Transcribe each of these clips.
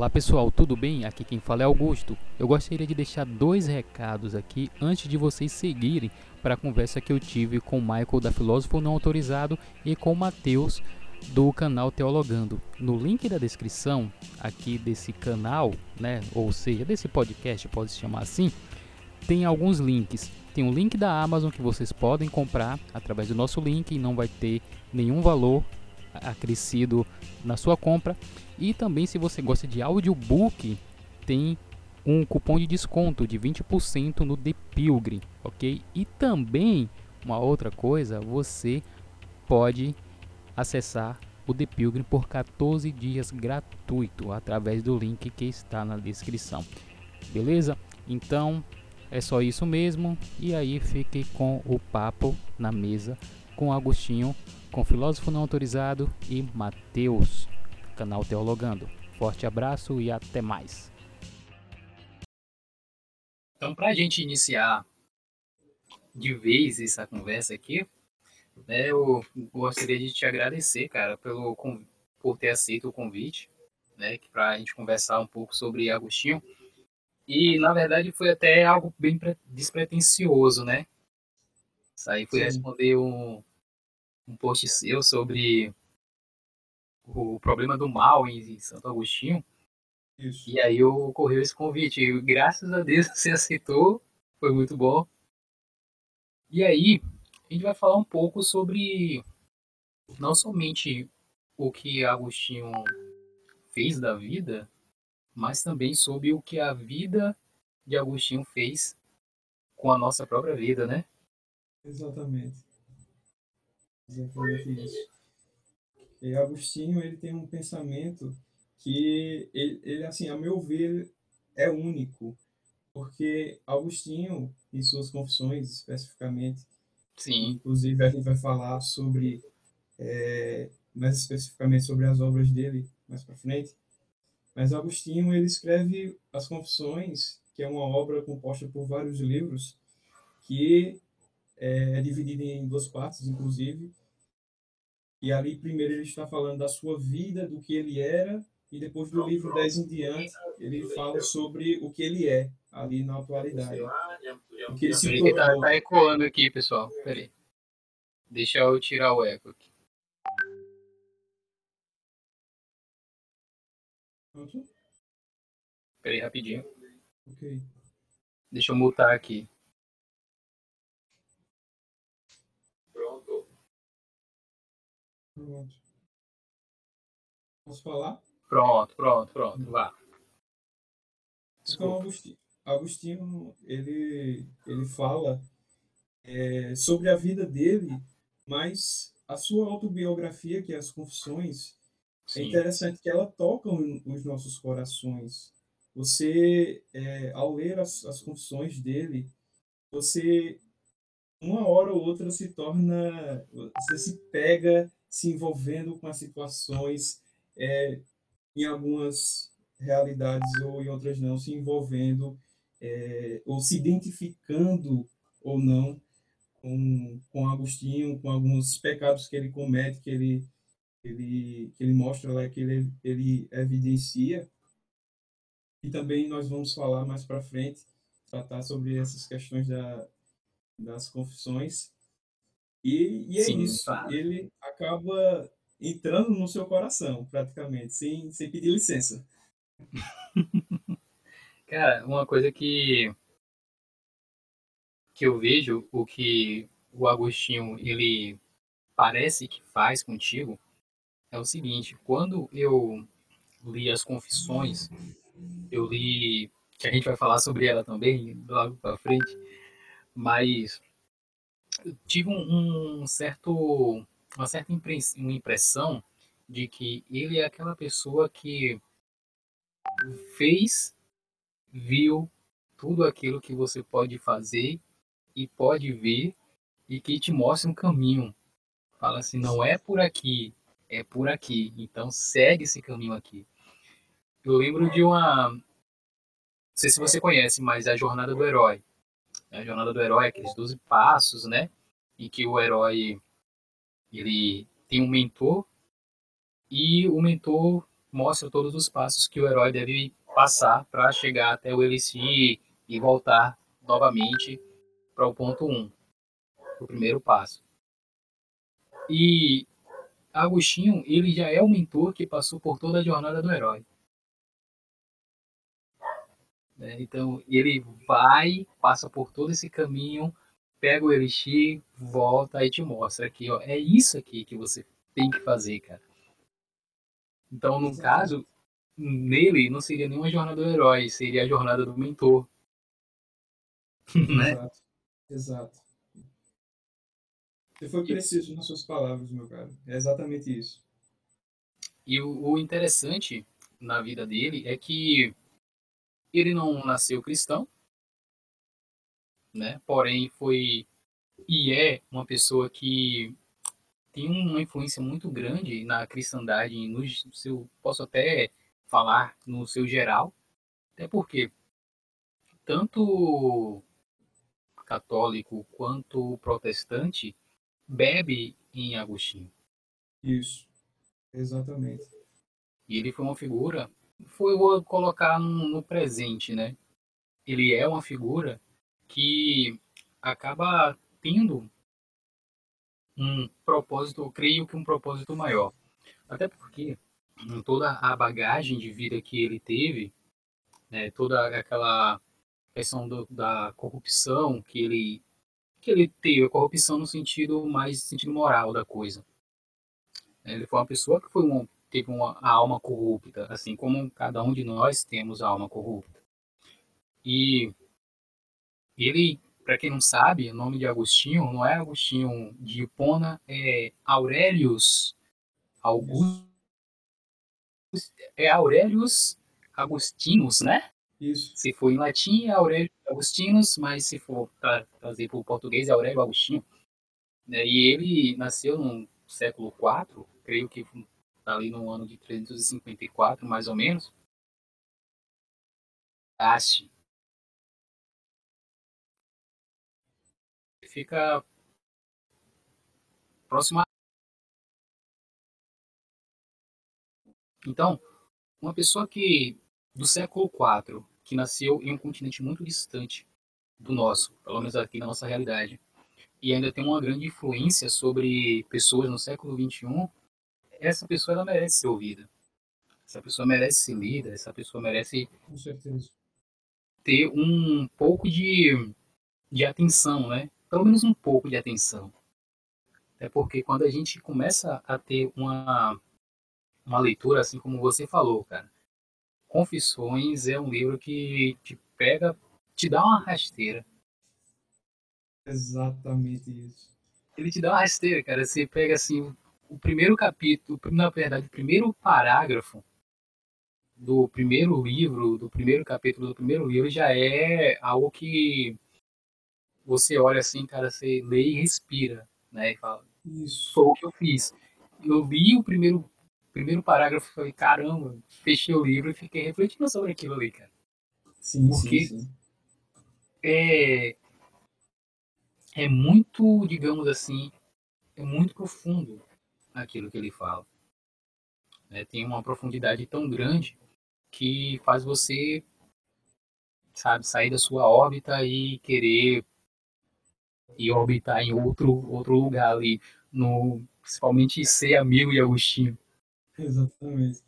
Olá pessoal, tudo bem? Aqui quem fala é Augusto. Eu gostaria de deixar dois recados aqui antes de vocês seguirem para a conversa que eu tive com o Michael da Filósofo Não Autorizado e com o Matheus do canal Teologando. No link da descrição aqui desse canal, né, ou seja, desse podcast, pode se chamar assim, tem alguns links. Tem um link da Amazon que vocês podem comprar através do nosso link e não vai ter nenhum valor acrescido na sua compra. E também se você gosta de audiobook, tem um cupom de desconto de 20% no The Pilgrim, ok? E também, uma outra coisa, você pode acessar o The Pilgrim por 14 dias gratuito através do link que está na descrição. Beleza? Então, é só isso mesmo. E aí fique com o papo na mesa com Agostinho com Filósofo Não Autorizado e Mateus, canal Teologando. Forte abraço e até mais. Então, para a gente iniciar de vez essa conversa aqui, né, eu gostaria de te agradecer, cara, pelo, por ter aceito o convite, né, para a gente conversar um pouco sobre Agostinho. E, na verdade, foi até algo bem despretensioso, né? Isso aí foi Sim. responder um, um post seu sobre o problema do mal em Santo Agostinho. Isso. E aí ocorreu esse convite. E graças a Deus você aceitou, foi muito bom. E aí, a gente vai falar um pouco sobre não somente o que Agostinho fez da vida, mas também sobre o que a vida de Agostinho fez com a nossa própria vida, né? Exatamente. Exatamente isso. E Agostinho, ele tem um pensamento que, ele, ele, assim, a meu ver, é único, porque Agostinho, em suas confissões, especificamente, Sim. inclusive a gente vai falar sobre, é, mais especificamente sobre as obras dele mais para frente, mas Agostinho, ele escreve as confissões, que é uma obra composta por vários livros, que é, é dividida em duas partes, inclusive, e ali, primeiro, ele está falando da sua vida, do que ele era, e depois do livro 10 em diante, ele fala sobre o que ele é, ali na atualidade. O que ele se tornou. Tá, tá ecoando aqui, pessoal. Peraí. Deixa eu tirar o eco aqui. Pronto? Peraí, rapidinho. Ok. Deixa eu mutar aqui. Pronto. Posso falar? Pronto, pronto, pronto. Vá. Então, Agostinho, Agostinho ele, ele fala é, sobre a vida dele, mas a sua autobiografia, que é as Confissões, é Sim. é interessante que ela toca os nossos corações. Você, é, ao ler as, as confissões dele, você, uma hora ou outra, se torna. Você se pega se envolvendo com as situações, é, em algumas realidades ou em outras não, se envolvendo é, ou se identificando ou não com, com Agostinho, com alguns pecados que ele comete, que ele, ele, que ele mostra lá, que ele, ele evidencia. E também nós vamos falar mais para frente, tratar sobre essas questões da, das confissões. E, e é Sim, isso, claro. ele acaba entrando no seu coração, praticamente, sem, sem pedir licença. Cara, uma coisa que que eu vejo, o que o Agostinho ele parece que faz contigo é o seguinte, quando eu li as confissões, eu li que a gente vai falar sobre ela também logo para frente, mas tive um, um certo, uma certa impressão de que ele é aquela pessoa que fez, viu tudo aquilo que você pode fazer e pode ver e que te mostra um caminho. Fala assim, não é por aqui, é por aqui. Então segue esse caminho aqui. Eu lembro de uma. Não sei se você conhece, mas a Jornada do Herói. A jornada do herói, aqueles 12 passos, né? Em que o herói ele tem um mentor e o mentor mostra todos os passos que o herói deve passar para chegar até o Elixir e voltar novamente para o ponto 1, um, o primeiro passo. E Agostinho, ele já é o mentor que passou por toda a jornada do herói. Né? Então, ele vai, passa por todo esse caminho, pega o Elixir, volta e te mostra aqui, ó, é isso aqui que você tem que fazer, cara. Então, no caso, nele não seria nenhuma jornada do herói, seria a jornada do mentor. né? Exato. Exato. Você foi preciso nas suas palavras, meu caro. É exatamente isso. E o, o interessante na vida dele é que ele não nasceu cristão, né? Porém foi e é uma pessoa que tem uma influência muito grande na cristandade, no seu, posso até falar no seu geral, até porque tanto católico quanto protestante bebe em Agostinho. Isso, exatamente. E ele foi uma figura, foi vou colocar no, no presente, né? Ele é uma figura que acaba tendo um propósito, eu creio que um propósito maior. Até porque toda a bagagem de vida que ele teve, né, toda aquela questão do, da corrupção que ele que ele teve, a corrupção no sentido mais sentido moral da coisa. Ele foi uma pessoa que foi uma, teve uma alma corrupta, assim como cada um de nós temos a alma corrupta. E ele para quem não sabe, o nome de Agostinho não é Agostinho de Hipona, é Aurelius Augustus. É Aurelius Agostinus, né? Isso. Se for em latim, é Aurélio Agostinus, mas se for para trazer para o português, é Aurélio Agostinho. Né? E ele nasceu no século IV, creio que ali no ano de 354, mais ou menos. Ache fica próximo a... Então, uma pessoa que do século IV, que nasceu em um continente muito distante do nosso, pelo menos aqui na nossa realidade, e ainda tem uma grande influência sobre pessoas no século XXI, essa pessoa ela merece ser ouvida. Essa pessoa merece ser lida, essa pessoa merece ter um pouco de, de atenção, né? Pelo menos um pouco de atenção. É porque quando a gente começa a ter uma, uma leitura, assim como você falou, cara, Confissões é um livro que te pega, te dá uma rasteira. Exatamente isso. Ele te dá uma rasteira, cara. Você pega assim o primeiro capítulo, na verdade, o primeiro parágrafo do primeiro livro, do primeiro capítulo do primeiro livro já é algo que você olha assim, cara, você lê e respira, né? E fala, isso. Foi o que eu fiz. Eu li o primeiro, primeiro parágrafo e falei, caramba, fechei o livro e fiquei refletindo sobre aquilo ali, cara. Sim, Porque sim, sim. É, é muito, digamos assim, é muito profundo aquilo que ele fala. É, tem uma profundidade tão grande que faz você, sabe, sair da sua órbita e querer e orbitar em outro, outro lugar ali, no, principalmente ser amigo de Agostinho. Exatamente.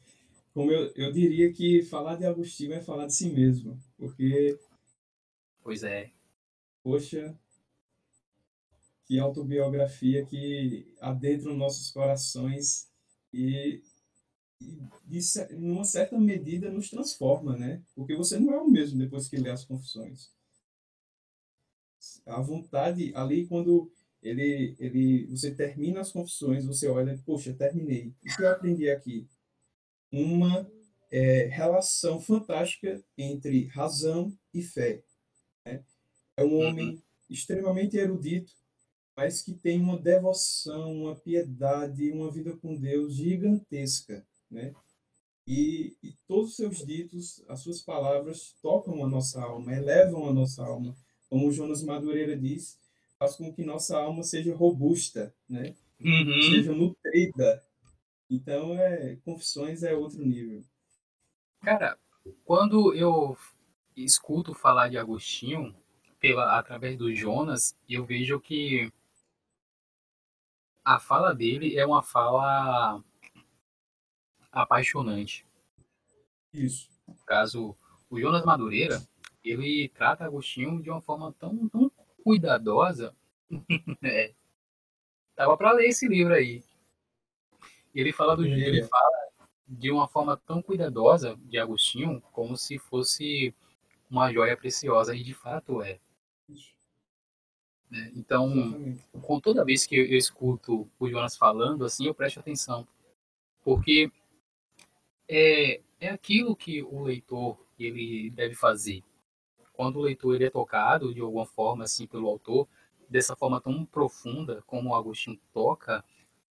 Como eu, eu diria que falar de Agostinho é falar de si mesmo, porque. Pois é. Poxa, que autobiografia que adentra nossos corações e, e de, numa certa medida nos transforma, né? Porque você não é o mesmo depois que lê as confissões a vontade ali quando ele, ele, você termina as confissões, você olha, poxa, terminei. O que eu aprendi aqui? Uma é, relação fantástica entre razão e fé. Né? É um homem uhum. extremamente erudito, mas que tem uma devoção, uma piedade, uma vida com Deus gigantesca, né? E, e todos os seus ditos, as suas palavras tocam a nossa alma, elevam a nossa alma como o Jonas Madureira diz, faz com que nossa alma seja robusta, né? Uhum. Seja nutrida. Então, é, Confissões é outro nível. Cara, quando eu escuto falar de Agostinho pela através do Jonas, eu vejo que a fala dele é uma fala apaixonante. Isso. No caso, o Jonas Madureira, ele trata Agostinho de uma forma tão, tão cuidadosa. é. Tava para ler esse livro aí. Ele fala do ele fala de uma forma tão cuidadosa de Agostinho, como se fosse uma joia preciosa e de fato é. Né? Então, com toda vez que eu, eu escuto o Jonas falando, assim, eu presto atenção. Porque é, é aquilo que o leitor ele deve fazer. Quando o leitor ele é tocado de alguma forma assim pelo autor, dessa forma tão profunda como o Agostinho toca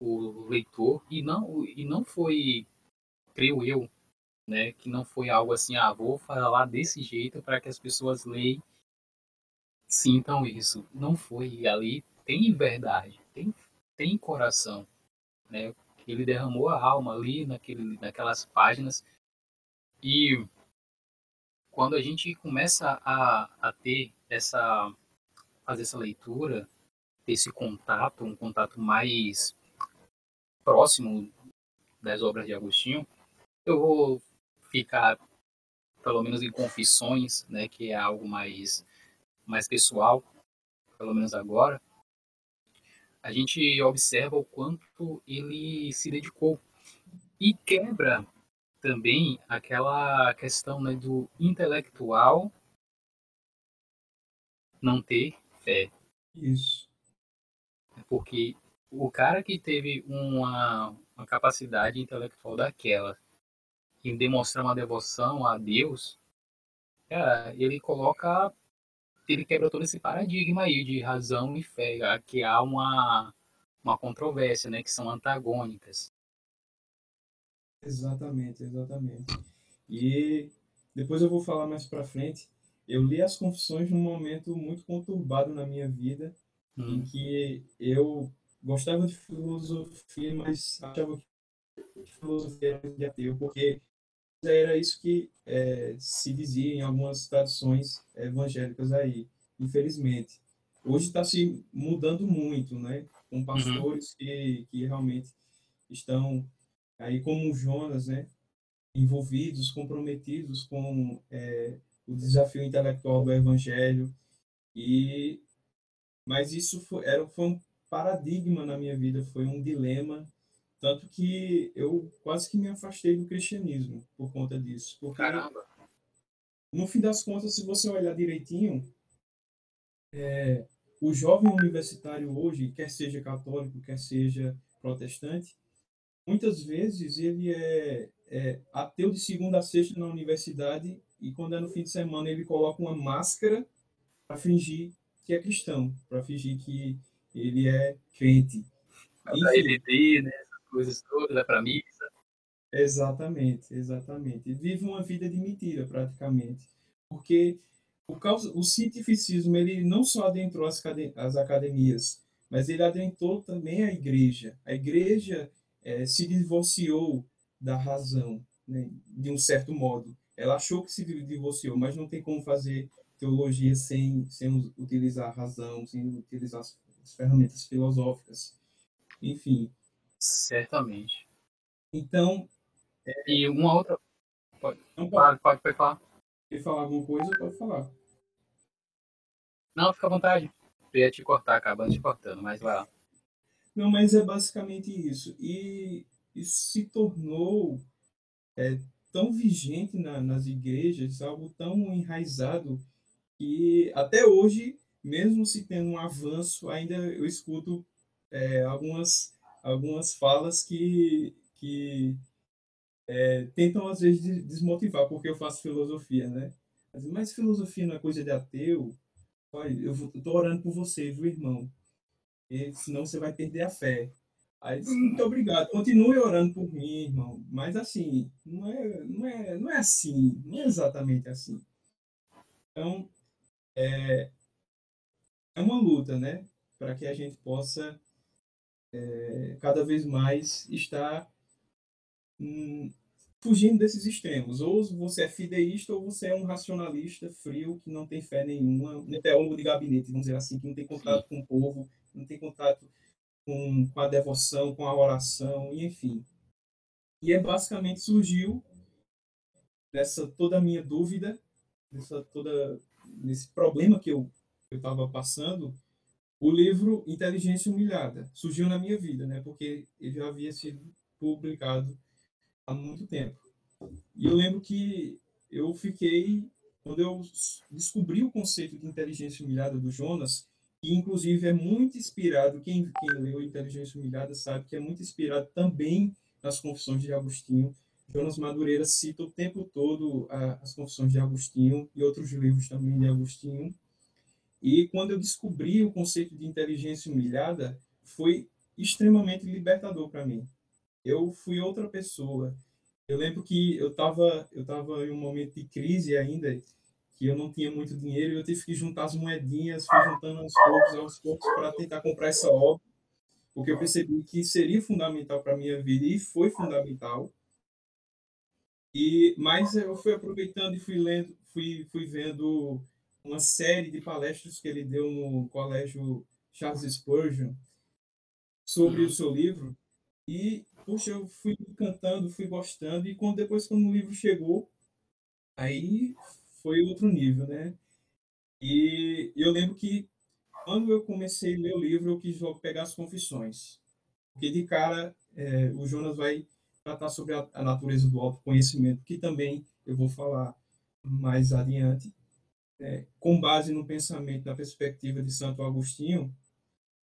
o leitor e não e não foi, creio eu, né, que não foi algo assim, ah, vou falar desse jeito para que as pessoas leiam sintam isso. Não foi ali, tem verdade, tem, tem coração, né? Ele derramou a alma ali naquele, naquelas páginas e quando a gente começa a, a ter essa fazer essa leitura, ter esse contato, um contato mais próximo das obras de Agostinho, eu vou ficar pelo menos em confissões, né, que é algo mais mais pessoal, pelo menos agora, a gente observa o quanto ele se dedicou e quebra também aquela questão né, do intelectual não ter fé. Isso. Porque o cara que teve uma, uma capacidade intelectual daquela em demonstrar uma devoção a Deus, cara, ele coloca ele quebra todo esse paradigma aí de razão e fé, que há uma, uma controvérsia, né, que são antagônicas. Exatamente, exatamente. E depois eu vou falar mais para frente. Eu li as Confissões num momento muito conturbado na minha vida, hum. em que eu gostava de filosofia, mas achava que filosofia era de ateu, porque era isso que é, se dizia em algumas tradições evangélicas aí, infelizmente. Hoje está se mudando muito, né? Com pastores uhum. que, que realmente estão aí como Jonas, né? Envolvidos, comprometidos com é, o desafio intelectual do evangelho e mas isso foi, era, foi um paradigma na minha vida, foi um dilema tanto que eu quase que me afastei do cristianismo por conta disso. Porque, Caramba! No fim das contas, se você olhar direitinho, é, o jovem universitário hoje, quer seja católico, quer seja protestante, muitas vezes ele é, é ateu de segunda a sexta na universidade e quando é no fim de semana ele coloca uma máscara para fingir que é cristão, para fingir que ele é crente. Para ele né? coisas todas, para missa. Exatamente, exatamente. Vive uma vida de mentira, praticamente. Porque o, causa, o cientificismo ele não só adentrou as, as academias, mas ele adentrou também a igreja. A igreja é, se divorciou da razão, né, de um certo modo. Ela achou que se divorciou, mas não tem como fazer teologia sem, sem utilizar a razão, sem utilizar as, as ferramentas filosóficas. Enfim, Certamente. Então. É... E uma outra. Pode, não pode, pode, pode falar. Quer falar alguma coisa, pode falar. Não, fica à vontade. Eu ia te cortar, acabando te cortando, mas vai lá. Não, mas é basicamente isso. E isso se tornou é, tão vigente na, nas igrejas, algo tão enraizado, que até hoje, mesmo se tendo um avanço, ainda eu escuto é, algumas algumas falas que, que é, tentam, às vezes, desmotivar, porque eu faço filosofia, né? Mas filosofia não é coisa de ateu? Olha, eu estou orando por você, viu, irmão? E, senão você vai perder a fé. Aí muito obrigado. Continue orando por mim, irmão. Mas assim, não é, não é, não é assim, não é exatamente assim. Então, é, é uma luta, né? Para que a gente possa é, cada vez mais está hum, fugindo desses extremos. Ou você é fideísta ou você é um racionalista frio que não tem fé nenhuma, um teólogo de gabinete, vamos dizer assim, que não tem contato com o povo, não tem contato com, com a devoção, com a oração, e enfim. E é basicamente surgiu dessa toda a minha dúvida, dessa toda nesse problema que eu eu estava passando, o livro Inteligência Humilhada surgiu na minha vida, né? Porque ele já havia sido publicado há muito tempo. E eu lembro que eu fiquei quando eu descobri o conceito de inteligência humilhada do Jonas, que inclusive é muito inspirado, quem, quem leu Inteligência Humilhada sabe que é muito inspirado também nas Confissões de Agostinho. Jonas Madureira cita o tempo todo a, as Confissões de Agostinho e outros livros também de Agostinho. E quando eu descobri o conceito de inteligência humilhada, foi extremamente libertador para mim. Eu fui outra pessoa. Eu lembro que eu estava eu tava em um momento de crise ainda, que eu não tinha muito dinheiro, e eu tive que juntar as moedinhas, fui juntando aos poucos, aos poucos, para tentar comprar essa obra, porque eu percebi que seria fundamental para a minha vida, e foi fundamental. E, mas eu fui aproveitando e fui lendo, fui, fui vendo uma série de palestras que ele deu no colégio Charles Spurgeon sobre o seu livro, e, puxa, eu fui cantando, fui gostando, e quando, depois quando o livro chegou, aí foi outro nível, né? E eu lembro que quando eu comecei a ler o livro, eu quis pegar as confissões. Porque de cara, é, o Jonas vai tratar sobre a, a natureza do autoconhecimento, que também eu vou falar mais adiante, é, com base no pensamento, na perspectiva de Santo Agostinho,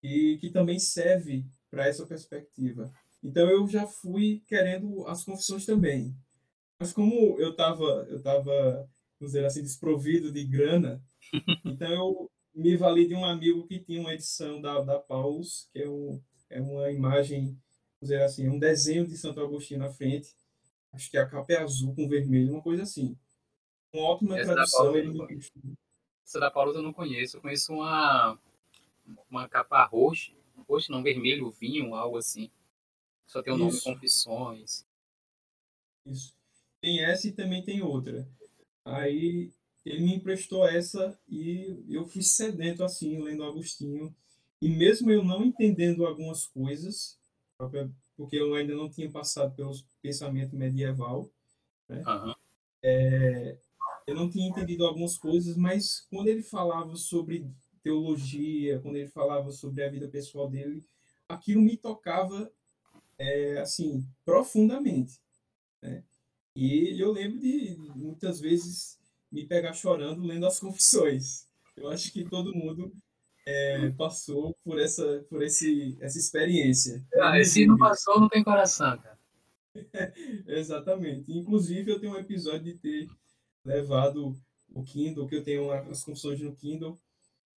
e que também serve para essa perspectiva. Então eu já fui querendo as confissões também. Mas como eu estava eu tava vamos dizer assim, desprovido de grana. Então eu me vali de um amigo que tinha uma edição da, da Paulus, que é, um, é uma imagem, vamos dizer assim, um desenho de Santo Agostinho na frente. Acho que a capa é azul com vermelho, uma coisa assim. Uma ótima Essa tradução. Da ele. Essa da Paulus eu não conheço. Eu conheço uma, uma capa roxa, roxa não, vermelho, vinho, algo assim. Só tem o nome Confissões. Isso. Tem essa e também tem outra. Aí ele me emprestou essa e eu fui sedento assim, lendo Agostinho. E mesmo eu não entendendo algumas coisas, porque eu ainda não tinha passado pelo pensamento medieval, né? Uhum. É, eu não tinha entendido algumas coisas, mas quando ele falava sobre teologia, quando ele falava sobre a vida pessoal dele, aquilo me tocava é, assim profundamente. Né? E eu lembro de muitas vezes me pegar chorando lendo as confissões. Eu acho que todo mundo é, passou por essa por esse essa experiência. Ah, se não passou, não tem coração, cara. Exatamente. Inclusive, eu tenho um episódio de ter levado o Kindle, que eu tenho as confissões no Kindle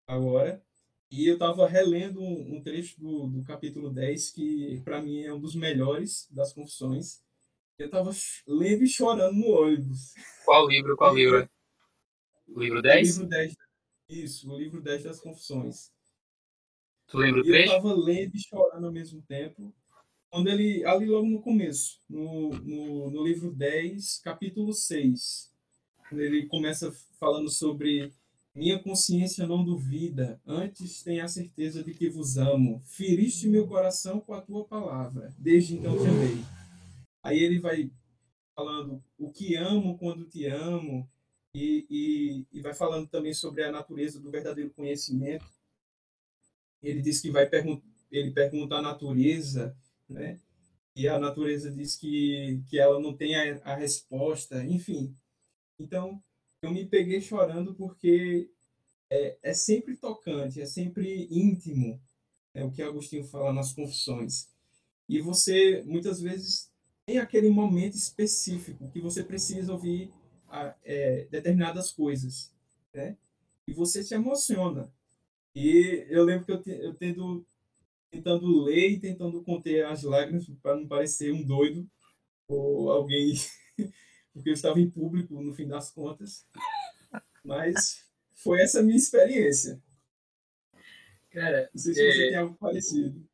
agora, e eu estava relendo um, um trecho do, do capítulo 10, que para mim é um dos melhores das confissões, eu tava lendo e chorando no ônibus. Qual livro? Qual livro? O livro 10? O livro 10. Isso, o livro 10 das Confissões. Tu lembra o trecho? Eu tava lendo e chorando ao mesmo tempo. Quando ele, ali logo no começo, no, no, no livro 10, capítulo 6, quando ele começa falando sobre minha consciência não duvida, antes tenha a certeza de que vos amo. Feriste meu coração com a tua palavra, desde então te amei. Aí ele vai falando o que amo quando te amo, e, e, e vai falando também sobre a natureza do verdadeiro conhecimento. Ele diz que vai perguntar, ele pergunta a natureza, né? E a natureza diz que, que ela não tem a, a resposta, enfim. Então, eu me peguei chorando porque é, é sempre tocante, é sempre íntimo, é o que Agostinho fala nas confissões. E você, muitas vezes, tem aquele momento específico que você precisa ouvir a, é, determinadas coisas, né? E você se emociona. E eu lembro que eu, te, eu tendo, tentando ler e tentando conter as lágrimas para não parecer um doido ou alguém, porque eu estava em público no fim das contas. Mas foi essa minha experiência. Cara, não sei se é... você tem algo parecido.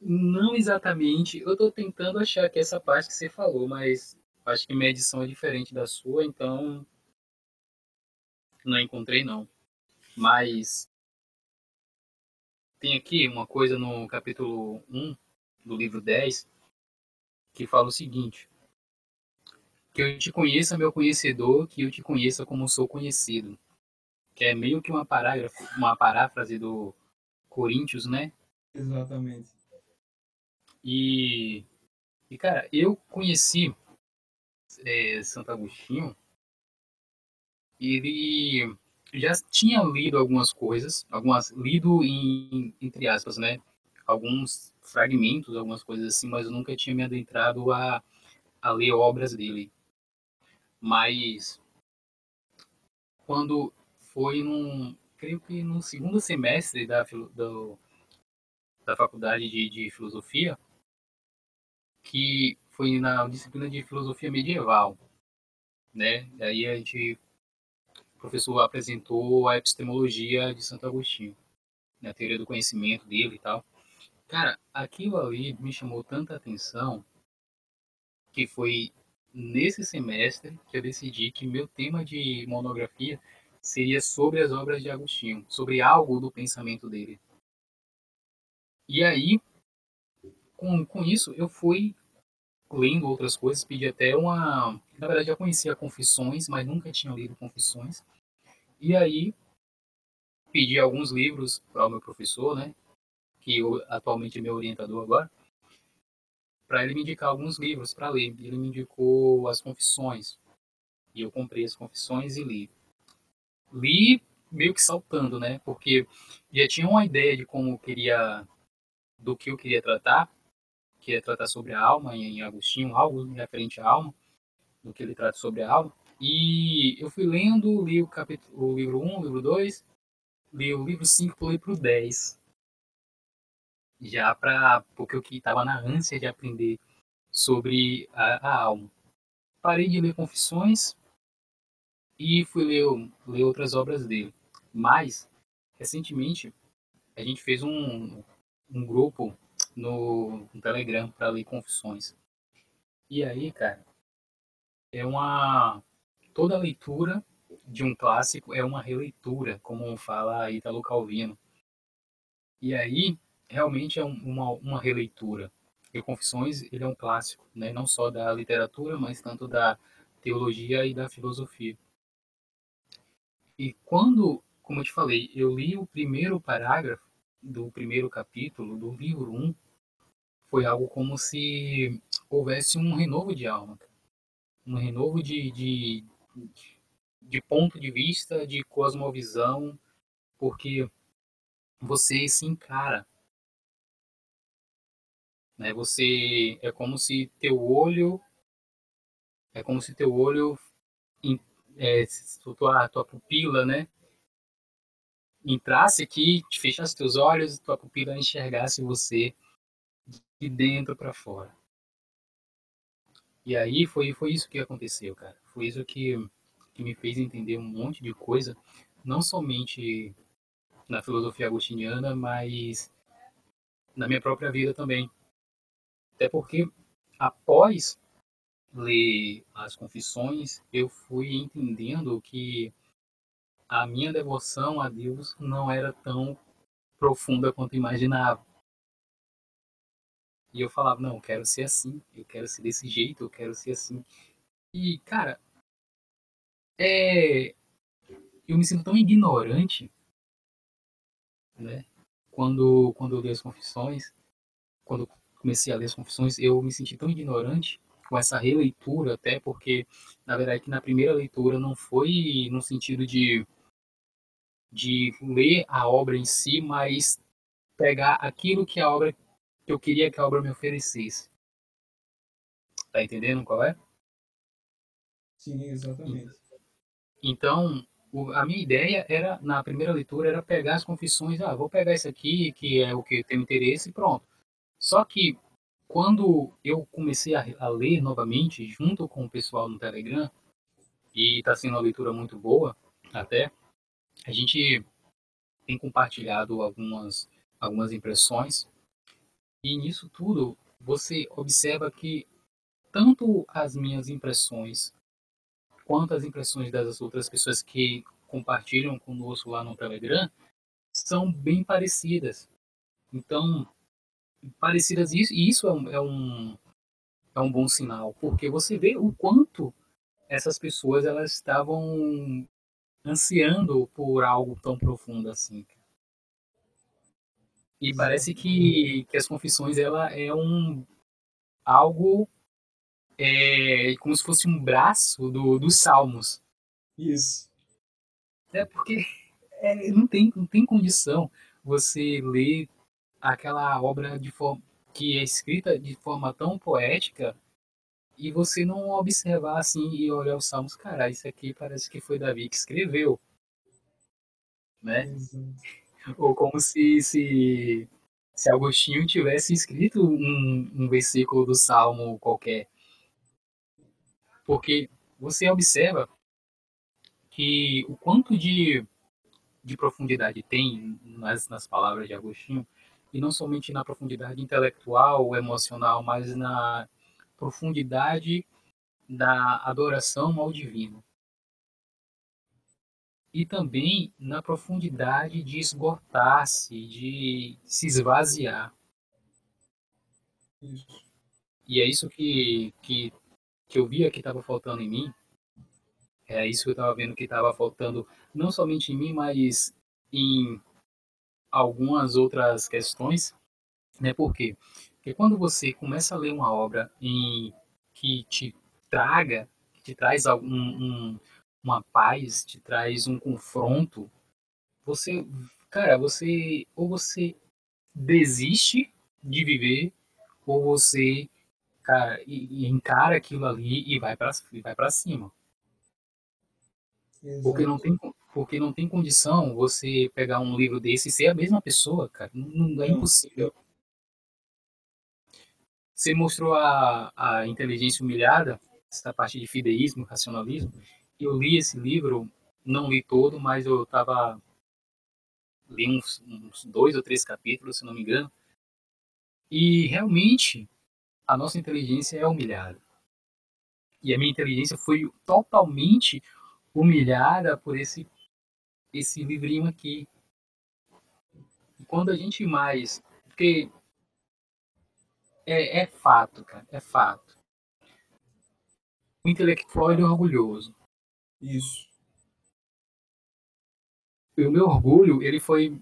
Não exatamente. Eu tô tentando achar aqui essa parte que você falou, mas acho que minha edição é diferente da sua, então não encontrei não. Mas tem aqui uma coisa no capítulo 1 do livro 10 que fala o seguinte: Que eu te conheça, meu conhecedor, que eu te conheça como sou conhecido. Que é meio que uma parágrafo, uma paráfrase do Coríntios, né? Exatamente. E, e cara, eu conheci é, Santo Agostinho, ele já tinha lido algumas coisas, algumas lido em, entre aspas, né? Alguns fragmentos, algumas coisas assim, mas eu nunca tinha me adentrado a, a ler obras dele. Mas quando foi num, creio que no segundo semestre da, do, da faculdade de, de filosofia, que foi na disciplina de filosofia medieval, né? Aí a gente, o professor apresentou a epistemologia de Santo Agostinho, né? a teoria do conhecimento dele e tal. Cara, aquilo ali me chamou tanta atenção que foi nesse semestre que eu decidi que meu tema de monografia seria sobre as obras de Agostinho, sobre algo do pensamento dele. E aí, com, com isso, eu fui lendo outras coisas, pedi até uma. Na verdade, já conhecia Confissões, mas nunca tinha lido Confissões. E aí, pedi alguns livros para o meu professor, né? Que eu, atualmente é meu orientador agora, para ele me indicar alguns livros para ler. Ele me indicou As Confissões. E eu comprei As Confissões e li. Li meio que saltando, né? Porque já tinha uma ideia de como eu queria do que eu queria tratar, que é tratar sobre a alma em Agostinho, algo referente à alma, do que ele trata sobre a alma. E eu fui lendo, li o, capítulo, o livro 1, o livro 2, li o livro 5, pulei para o 10. Já para. porque eu estava na ânsia de aprender sobre a, a, alma. Parei de ler Confissões e fui ler, ler outras obras dele. Mas, recentemente, a gente fez um, um grupo no, no Telegram para ler confissões. E aí, cara, é uma. Toda leitura de um clássico é uma releitura, como fala Italo Calvino. E aí, realmente é uma, uma releitura. E Confissões, ele é um clássico, né? não só da literatura, mas tanto da teologia e da filosofia. E quando, como eu te falei, eu li o primeiro parágrafo, do primeiro capítulo do livro 1 foi algo como se houvesse um renovo de alma, um renovo de, de, de ponto de vista, de cosmovisão, porque você se encara. Né? Você é como se teu olho é como se teu olho é, tua, tua pupila, né, entrasse aqui, fechasse teus olhos, tua pupila enxergasse você de dentro para fora. E aí foi, foi isso que aconteceu, cara. Foi isso que, que me fez entender um monte de coisa, não somente na filosofia agostiniana, mas na minha própria vida também. Até porque após ler as confissões, eu fui entendendo que a minha devoção a Deus não era tão profunda quanto imaginava. E eu falava, não, eu quero ser assim, eu quero ser desse jeito, eu quero ser assim. E, cara, é... eu me sinto tão ignorante, né? Quando, quando eu li as confissões, quando comecei a ler as confissões, eu me senti tão ignorante com essa releitura, até porque, na verdade, que na primeira leitura não foi no sentido de de ler a obra em si, mas pegar aquilo que a obra que eu queria que a obra me oferecesse. Tá entendendo qual é? Sim, exatamente. Então, a minha ideia era, na primeira leitura, era pegar as confissões, ah, vou pegar isso aqui, que é o que eu tenho interesse, e pronto. Só que, quando eu comecei a, a ler novamente, junto com o pessoal no Telegram, e está sendo uma leitura muito boa, até, a gente tem compartilhado algumas, algumas impressões E nisso tudo, você observa que tanto as minhas impressões quanto as impressões das outras pessoas que compartilham conosco lá no Telegram são bem parecidas. Então, parecidas isso, e isso é um, é um, é um bom sinal, porque você vê o quanto essas pessoas elas estavam ansiando por algo tão profundo assim. E parece que, que as confissões ela é um algo é, como se fosse um braço do, dos salmos. Isso. É porque é, não, tem, não tem condição você ler aquela obra de forma que é escrita de forma tão poética e você não observar assim e olhar os salmos, cara, isso aqui parece que foi Davi que escreveu, né? Ou como se, se, se Agostinho tivesse escrito um, um versículo do salmo qualquer. Porque você observa que o quanto de, de profundidade tem nas, nas palavras de Agostinho, e não somente na profundidade intelectual, emocional, mas na profundidade da adoração ao divino. E também na profundidade de esgotar-se, de se esvaziar. Isso. E é isso que, que, que eu via que estava faltando em mim, é isso que eu estava vendo que estava faltando, não somente em mim, mas em algumas outras questões, né? Por quê? Porque quando você começa a ler uma obra em que te traga, que te traz algum, um, uma paz, te traz um confronto, você, cara, você ou você desiste de viver ou você, cara, e, e encara aquilo ali e vai para vai para cima. Porque não, tem, porque não tem condição você pegar um livro desse e ser a mesma pessoa, cara. Não, não é impossível. Você mostrou a, a inteligência humilhada, essa parte de fideísmo, racionalismo. Eu li esse livro, não li todo, mas eu estava li uns, uns dois ou três capítulos, se não me engano. E realmente a nossa inteligência é humilhada. E a minha inteligência foi totalmente humilhada por esse esse livrinho aqui. E quando a gente mais, porque é, é fato, cara, é fato. O intelectual é orgulhoso. Isso. E o meu orgulho, ele foi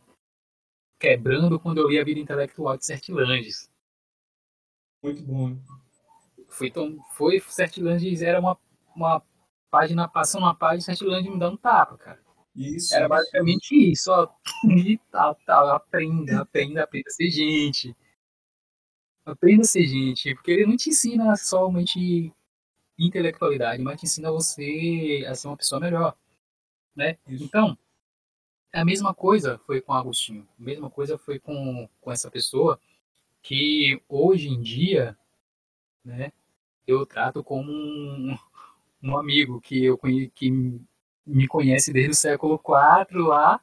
quebrando quando eu li a vida intelectual de Sertilanges. Muito bom. Foi, tão, foi Sertilanges era uma, uma página passando uma página, Sertilanges me dando tapa, cara. Isso. Era basicamente isso, ó. E tal, tal. Aprenda, aprenda, aprenda a ser gente. Aprenda a ser gente. Porque ele não te ensina somente intelectualidade, mas te ensina você a ser uma pessoa melhor. Né? Então, a mesma coisa foi com Agostinho. A mesma coisa foi com, com essa pessoa que hoje em dia, né, eu trato como um, um amigo que eu que me conhece desde o século IV lá,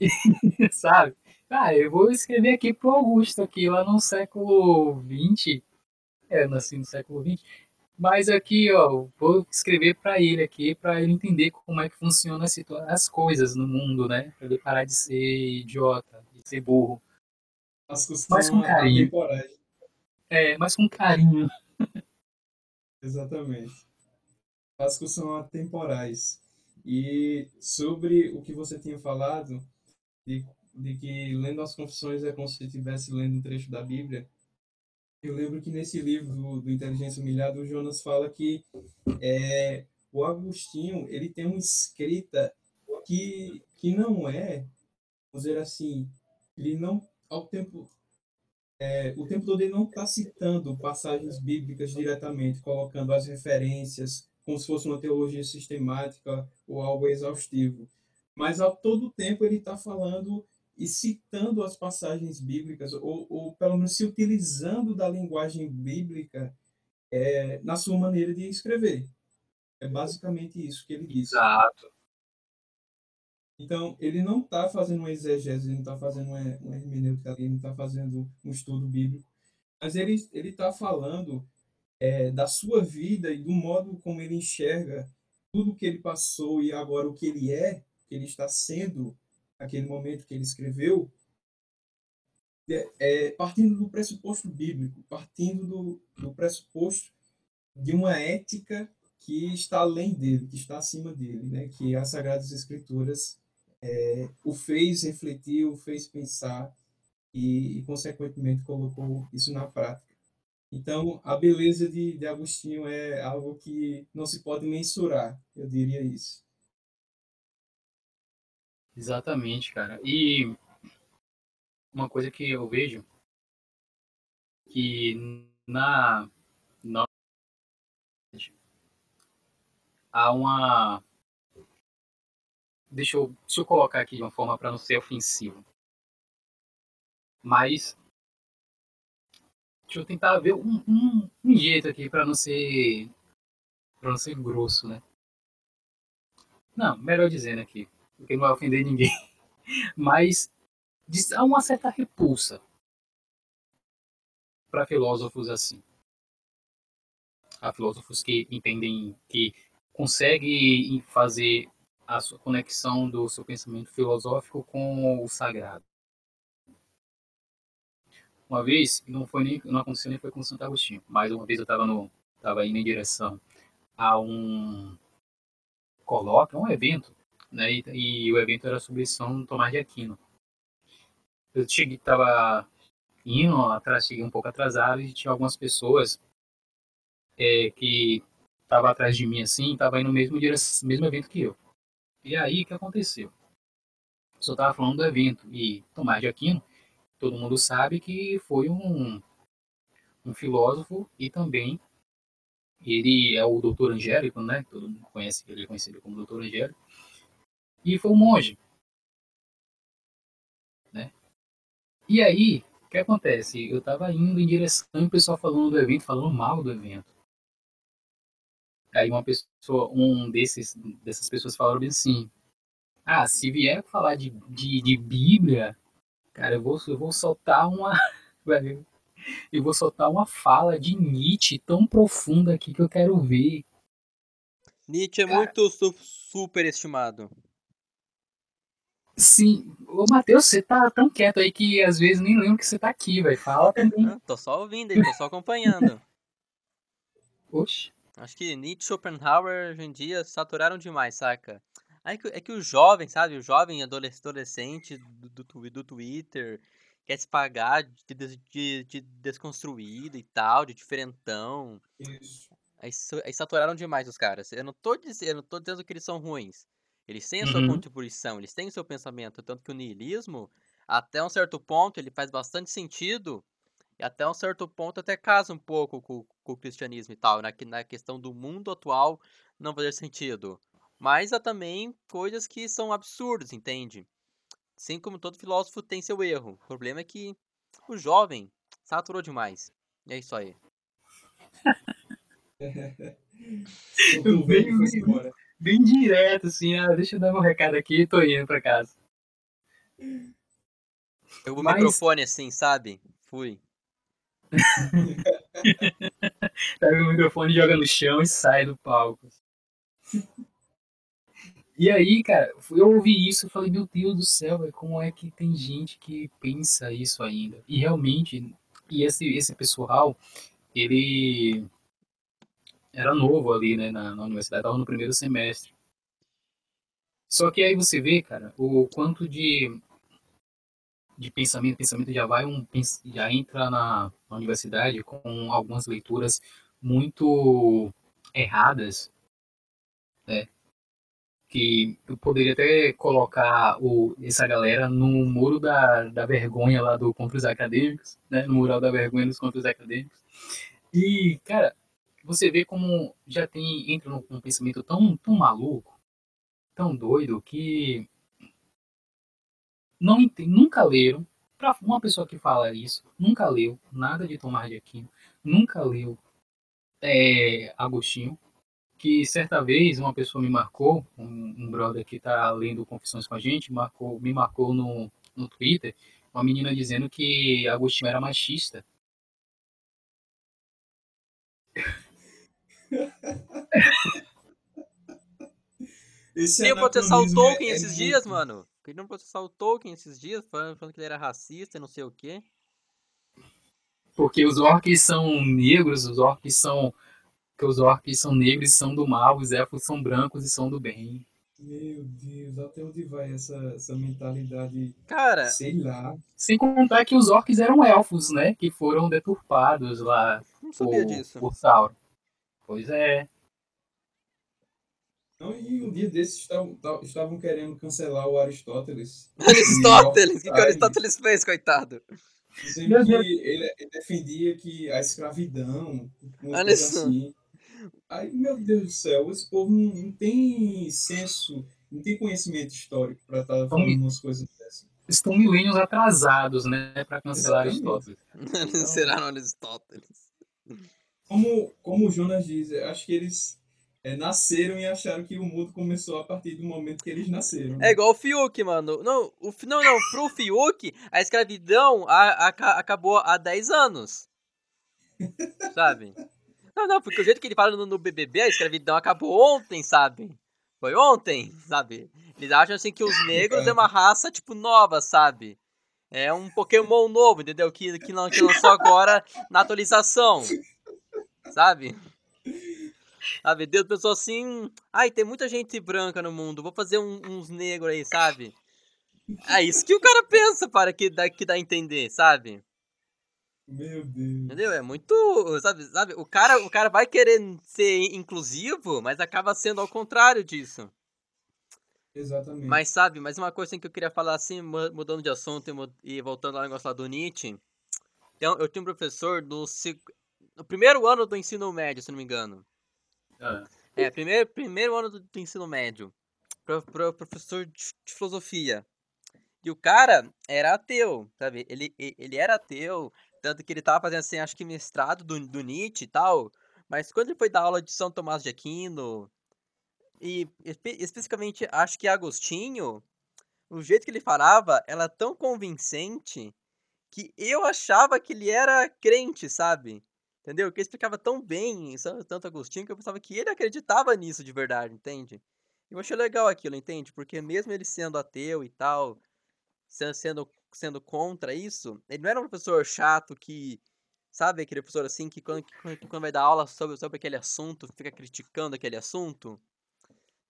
sabe? Ah, eu vou escrever aqui pro Augusto, aqui lá no século XX, é, nasci no século XX, mas aqui, ó, vou escrever para ele aqui, para ele entender como é que funciona as, as coisas no mundo, né? Para ele parar de ser idiota, de ser burro. mas com carinho. É, mas com carinho. Exatamente. As que são atemporais. E sobre o que você tinha falado, de, de que lendo as confissões é como se estivesse lendo um trecho da Bíblia, eu lembro que nesse livro do, do Inteligência Humilhada, o Jonas fala que é, o Agostinho ele tem uma escrita que, que não é, vamos dizer assim, ele não, ao tempo, é, o tempo todo ele não está citando passagens bíblicas diretamente, colocando as referências, como se fosse uma teologia sistemática ou algo exaustivo. Mas a todo tempo ele está falando e citando as passagens bíblicas, ou, ou pelo menos se utilizando da linguagem bíblica é, na sua maneira de escrever. É basicamente isso que ele diz. Exato. Então, ele não está fazendo uma exegese, ele não está fazendo uma, uma hermenêutica ele não está fazendo um estudo bíblico, mas ele está falando é, da sua vida e do modo como ele enxerga tudo que ele passou e agora o que ele é, que ele está sendo naquele momento que ele escreveu, é, é, partindo do pressuposto bíblico, partindo do, do pressuposto de uma ética que está além dele, que está acima dele, né? que as Sagradas Escrituras é, o fez refletir, o fez pensar e, e, consequentemente, colocou isso na prática. Então, a beleza de, de Agostinho é algo que não se pode mensurar, eu diria isso. Exatamente, cara. E uma coisa que eu vejo que na, na há uma deixa eu, deixa eu colocar aqui de uma forma para não ser ofensivo. Mas deixa eu tentar ver um, um, um jeito aqui para não ser para não ser grosso, né? Não, melhor dizendo aqui, porque não vai ofender ninguém. Mas há uma certa repulsa para filósofos assim. Há filósofos que entendem que conseguem fazer a sua conexão do seu pensamento filosófico com o sagrado. Uma vez, não foi nem não aconteceu nem foi com Santo Agostinho, mas uma vez eu estava no estava indo em direção a um colóquio, um evento, né? E, e, o evento era sobre São Tomás de Aquino. Eu cheguei, estava indo atrás, cheguei um pouco atrasado e tinha algumas pessoas é, que estavam atrás de mim assim, estavam indo no mesmo, mesmo evento que eu. E aí, o que aconteceu? Só estava falando do evento. E Tomás de Aquino, todo mundo sabe que foi um, um filósofo e também ele é o doutor Angélico, né? Todo mundo conhece, ele é conhecido como doutor Angélico. E foi um monge. Né? E aí, o que acontece? Eu estava indo em direção o pessoal falando do evento, falando mal do evento. Aí uma pessoa, um desses, dessas pessoas falaram assim, ah, se vier falar de, de, de Bíblia, cara, eu vou, eu vou soltar uma. eu vou soltar uma fala de Nietzsche tão profunda aqui que eu quero ver. Nietzsche é cara, muito su superestimado. Sim. Ô, Matheus, você tá tão quieto aí que às vezes nem lembro que você tá aqui, velho. Fala também. Não, tô só ouvindo aí, tô só acompanhando. Oxe. Acho que Nietzsche e Schopenhauer hoje em dia saturaram demais, saca? É que, é que o jovem, sabe? O jovem adolescente do, do, do Twitter quer se pagar de, de, de, desconstruído e tal, de diferentão. Isso. Aí, aí saturaram demais os caras. Eu não tô dizendo, eu não tô dizendo que eles são ruins. Eles têm a sua uhum. contribuição, eles têm o seu pensamento. Tanto que o niilismo, até um certo ponto, ele faz bastante sentido e até um certo ponto até casa um pouco com, com o cristianismo e tal, na, na questão do mundo atual não fazer sentido. Mas há também coisas que são absurdas, entende? Assim como todo filósofo tem seu erro. O problema é que o jovem saturou demais. E é isso aí. eu bem, bem, bem direto, assim, ah, deixa eu dar um recado aqui e tô indo pra casa. Eu o Mas... microfone assim, sabe? Fui. Pega o microfone, joga no chão e sai do palco. E aí, cara, eu ouvi isso e falei, meu Deus do céu, véio, como é que tem gente que pensa isso ainda? E realmente, e esse, esse pessoal, ele era novo ali, né, na, na universidade, tava no primeiro semestre. Só que aí você vê, cara, o quanto de de pensamento, pensamento já vai um já entra na, na universidade com algumas leituras muito erradas, né? Que eu poderia até colocar o, essa galera no muro da, da vergonha lá do contra os acadêmicos, né? No mural da vergonha dos contra os acadêmicos. E, cara, você vê como já tem entra num, num pensamento tão, tão maluco, tão doido que não nunca leram, para uma pessoa que fala isso, nunca leu nada de Tomás de Aquino, nunca leu é, Agostinho, que certa vez uma pessoa me marcou, um, um brother que está lendo Confissões com a gente, marcou, me marcou no, no Twitter, uma menina dizendo que Agostinho era machista. Esse Queriam processar o é- Tolkien é esses dias, mano. Queriam processar o Tolkien esses dias, falando, falando que ele era racista e não sei o quê. Porque os orcs são negros, os orcs são. Que os orcs são negros e são do mal, os elfos são brancos e são do bem. Meu Deus, até onde vai essa, essa mentalidade? Cara, Sei lá. Sem contar que os orcs eram elfos, né? Que foram deturpados lá não sabia por, disso. por Sauron. Pois é. Não, e um dia desses estavam, ta- estavam querendo cancelar o Aristóteles. Aristóteles, o que, que o Aristóteles fez, coitado? Dizendo que ele, ele defendia que a escravidão, uma Olha coisa só. assim. Aí, meu Deus do céu, esse povo não, não tem senso, não tem conhecimento histórico para estar falando umas coisas dessas. Estão milênios atrasados, né? Pra cancelar. Aristóteles. Será no Aristóteles? Como, como o Jonas diz, acho que eles é, nasceram e acharam que o mundo começou a partir do momento que eles nasceram. né? É igual o Fiuk, mano. Não, o, não, não, pro Fiuk, a escravidão a- aca- acabou há 10 anos. Sabe? Não, não, porque o jeito que ele fala no, no BBB, a escravidão acabou ontem, sabe? Foi ontem, sabe? Eles acham assim que os negros é uma raça, tipo, nova, sabe? É um Pokémon novo, entendeu? Que, que, que lançou agora na atualização. Sabe? Sabe? Deus pensou assim. Ai, tem muita gente branca no mundo. Vou fazer um- uns negros aí, sabe? É isso que o cara pensa, para que dá, que dá a entender, sabe? Meu Deus. Entendeu? É muito. Sabe, sabe? O, cara, o cara vai querer ser inclusivo, mas acaba sendo ao contrário disso. Exatamente. Mas sabe, mais uma coisa assim, que eu queria falar assim, mu- mudando de assunto e, e voltando ao negócio lá do Nietzsche. Então, eu tinha um professor seg- no primeiro ano do ensino médio, se não me engano. Ah, É, primeiro, primeiro ano do, do ensino médio. Pro, pro- professor de, de filosofia. E o cara era ateu, sabe? Ele, ele era ateu, tanto que ele tava fazendo assim, acho que mestrado do, do Nietzsche e tal. Mas quando ele foi dar aula de São Tomás de Aquino, e espe- especificamente acho que Agostinho, o jeito que ele falava era tão convincente que eu achava que ele era crente, sabe? Entendeu? Que ele explicava tão bem, sa- tanto Agostinho, que eu pensava que ele acreditava nisso de verdade, entende? Eu achei legal aquilo, entende? Porque mesmo ele sendo ateu e tal, se- sendo, sendo contra isso, ele não era um professor chato que, sabe, aquele professor assim que quando, que quando- vai dar aula sobre, sobre aquele assunto, fica criticando aquele assunto.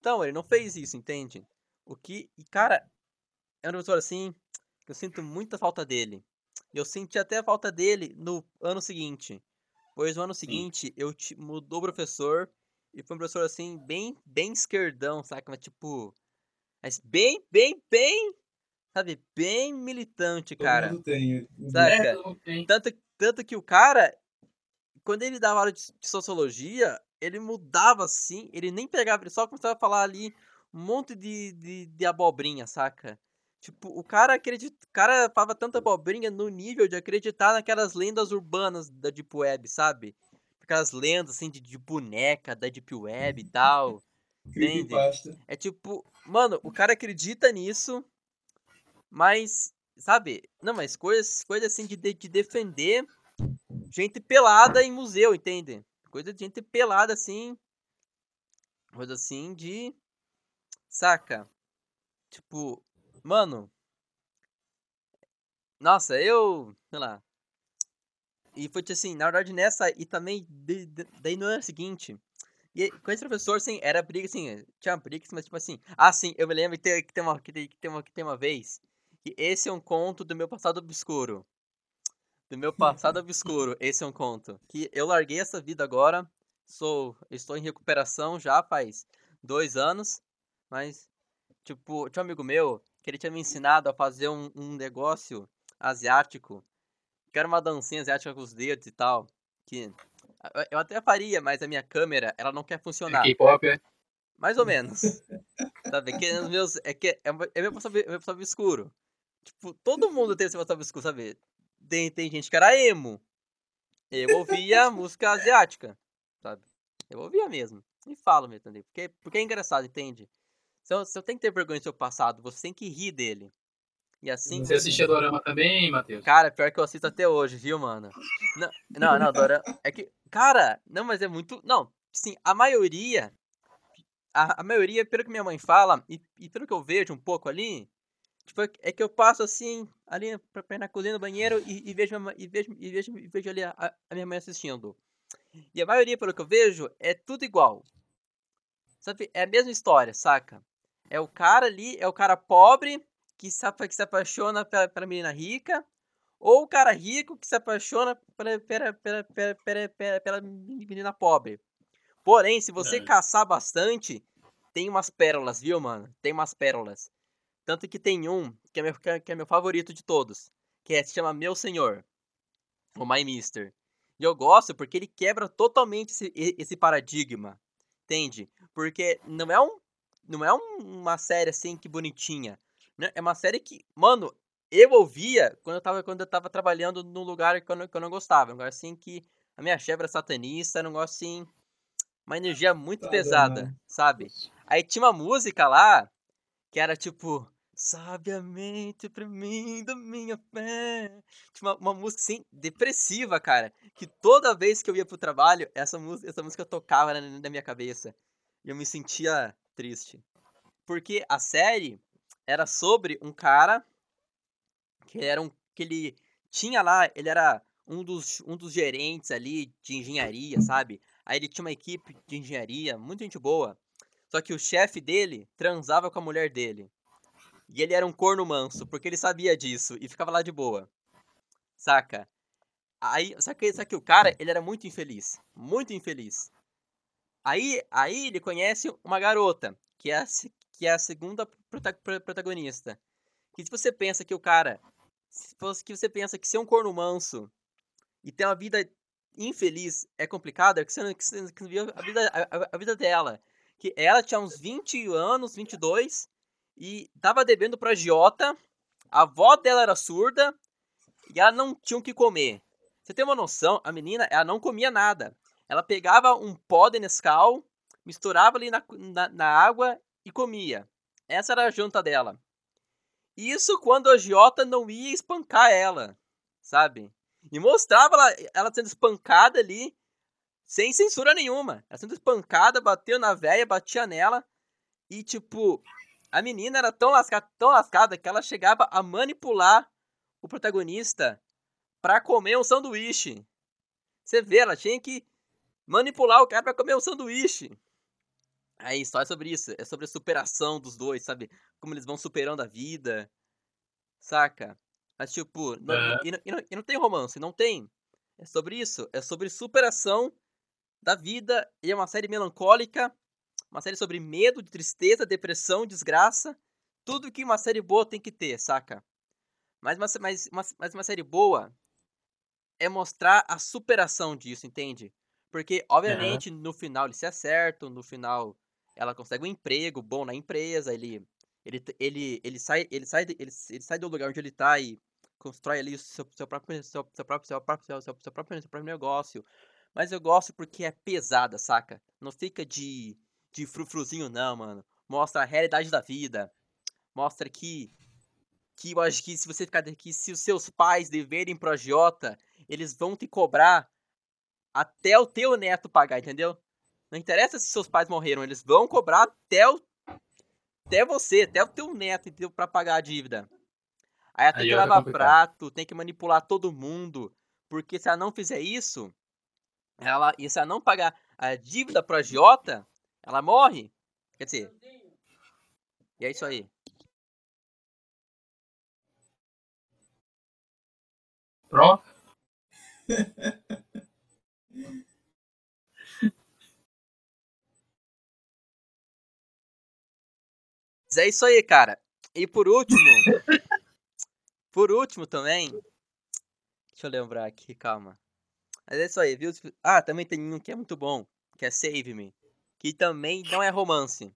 Então, ele não fez isso, entende? O que, e cara, é um professor assim, que eu sinto muita falta dele. Eu senti até a falta dele no ano seguinte. Pois no ano seguinte, eu ti- mudou o professor e foi um professor assim, bem, bem esquerdão, saca? Mas tipo. Mas bem, bem, bem. Sabe? Bem militante, Todo cara. mundo tem. Sabe? é, Tanto, tanto que o cara, quando ele dava aula de, de sociologia, ele mudava assim, ele nem pegava, ele só começava a falar ali um monte de, de, de abobrinha, saca? Tipo, o cara acredita, o cara falava tanta abobrinha no nível de acreditar naquelas lendas urbanas da Deep Web, sabe? Aquelas lendas assim de, de boneca da Deep Web e tal. Entende? É tipo, mano, o cara acredita nisso, mas, sabe? Não, mas coisas, coisas assim de, de defender gente pelada em museu, entende? Coisa de gente pelada assim. Coisa assim de. Saca? Tipo, mano. Nossa, eu. Sei lá. E foi tipo assim, na verdade nessa, e também de- de- daí no ano seguinte. E com esse professor, assim, era briga, assim, tinha briga, mas tipo assim. Ah, sim, eu me lembro que tem, que tem, uma, que tem, que tem, uma, que tem uma vez. Que esse é um conto do meu passado obscuro. Do meu passado obscuro, esse é um conto. Que eu larguei essa vida agora. Sou. Estou em recuperação já faz dois anos. Mas, tipo, tinha um amigo meu que ele tinha me ensinado a fazer um, um negócio asiático. Que era uma dancinha asiática com os dedos e tal. Que eu- até faria, mas a minha câmera, ela não quer funcionar. K-pop é. Mais ou menos. sabe? Que os meus. É que é, é meu passado, é passado obscuro. Tipo, todo mundo tem esse passado obscuro, sabe? Tem, tem gente que era emo. Eu ouvia música asiática, sabe? Eu ouvia mesmo. E falo mesmo, entendeu? Porque, porque é engraçado, entende? Você, você tem que ter vergonha do seu passado, você tem que rir dele. E assim. Você assistia Dorama também, Matheus? Cara, pior que eu assisto até hoje, viu, mano? Não, não, não Dorama. É que. Cara, não, mas é muito. Não, sim, a maioria. A, a maioria, pelo que minha mãe fala, e, e pelo que eu vejo um pouco ali, tipo, é que eu passo assim, ali pra, pra na cozinha, no banheiro, e, e, vejo, e, vejo, e, vejo, e vejo ali a, a minha mãe assistindo. E a maioria, pelo que eu vejo, é tudo igual. Sabe? É a mesma história, saca? É o cara ali, é o cara pobre que se, que se apaixona pela, pela menina rica, ou o cara rico que se apaixona pela, pela, pela, pela, pela, pela menina pobre. Porém, se você é. caçar bastante, tem umas pérolas, viu, mano? Tem umas pérolas. Tanto que tem um que é meu, que é meu favorito de todos, que é, se chama Meu Senhor, o My Mister. E eu gosto porque ele quebra totalmente esse, esse paradigma, entende? Porque não é, um, não é uma série assim que bonitinha. Né? É uma série que, mano, eu ouvia quando eu tava, quando eu tava trabalhando num lugar que eu não, que eu não gostava. Um lugar assim que a minha chefe era satanista, era um negócio assim, uma energia muito tá pesada, sabe? Aí tinha uma música lá que era tipo, sabiamente pra mim da minha fé. Tinha uma, uma, música assim, depressiva, cara. Que toda vez que eu ia pro trabalho, essa música, essa música tocava na, na minha cabeça. E eu me sentia triste. Porque a série era sobre um cara que era um que ele tinha lá, ele era um dos, um dos gerentes ali de engenharia, sabe? Aí ele tinha uma equipe de engenharia, muita gente boa. Só que o chefe dele transava com a mulher dele. E ele era um corno manso, porque ele sabia disso e ficava lá de boa. Saca? Aí, só que, só que o cara, ele era muito infeliz, muito infeliz. Aí, aí ele conhece uma garota, que é a, que é a segunda protagonista. Que se você pensa que o cara, se fosse que você pensa que ser um corno manso e ter uma vida infeliz é complicado, é que você não, que você não viu a vida, a, a, vida dela. Que ela tinha uns 20 anos, 22, e tava devendo pra Giota, a avó dela era surda, e ela não tinha o que comer. Você tem uma noção, a menina, ela não comia nada. Ela pegava um pó de Nescau, misturava ali na, na, na água e comia. Essa era a janta dela. Isso quando a Giota não ia espancar ela, sabe? E mostrava ela, ela sendo espancada ali, sem censura nenhuma. Ela sendo espancada, bateu na véia, batia nela. E, tipo, a menina era tão lascada, tão lascada que ela chegava a manipular o protagonista para comer um sanduíche. Você vê, ela tinha que manipular o cara para comer um sanduíche. Aí, história é sobre isso. É sobre a superação dos dois, sabe? Como eles vão superando a vida. Saca? Mas, tipo, não, é. e, e, não, e não tem romance, não tem. É sobre isso. É sobre superação da vida. E é uma série melancólica. Uma série sobre medo, tristeza, depressão, desgraça. Tudo que uma série boa tem que ter, saca? Mas uma, mas, uma, mas uma série boa é mostrar a superação disso, entende? Porque, obviamente, uhum. no final eles se acertam, no final ela consegue um emprego bom na empresa, ele ele, ele, ele, sai, ele, sai, ele, ele sai do lugar onde ele tá e constrói ali o seu, seu, próprio, seu, seu, próprio, seu, próprio, seu, seu, seu, próprio, seu próprio negócio. Mas eu gosto porque é pesada, saca? Não fica de, de frufruzinho, não, mano. Mostra a realidade da vida. Mostra que. Que eu acho que se você ficar aqui, se os seus pais deverem pro agiota, eles vão te cobrar até o teu neto pagar, entendeu? Não interessa se seus pais morreram, eles vão cobrar até o até você, até o teu neto, entendeu? Pra pagar a dívida. Aí ela tem Aí que lavar prato, tem que manipular todo mundo. Porque se ela não fizer isso, ela, e se ela não pagar a dívida pro agiota, ela morre. Quer dizer. E é isso aí. Pronto. Mas é isso aí, cara. E por último. por último também. Deixa eu lembrar aqui, calma. Mas é isso aí, viu? Ah, também tem um que é muito bom, que é Save Me. Que também não é romance.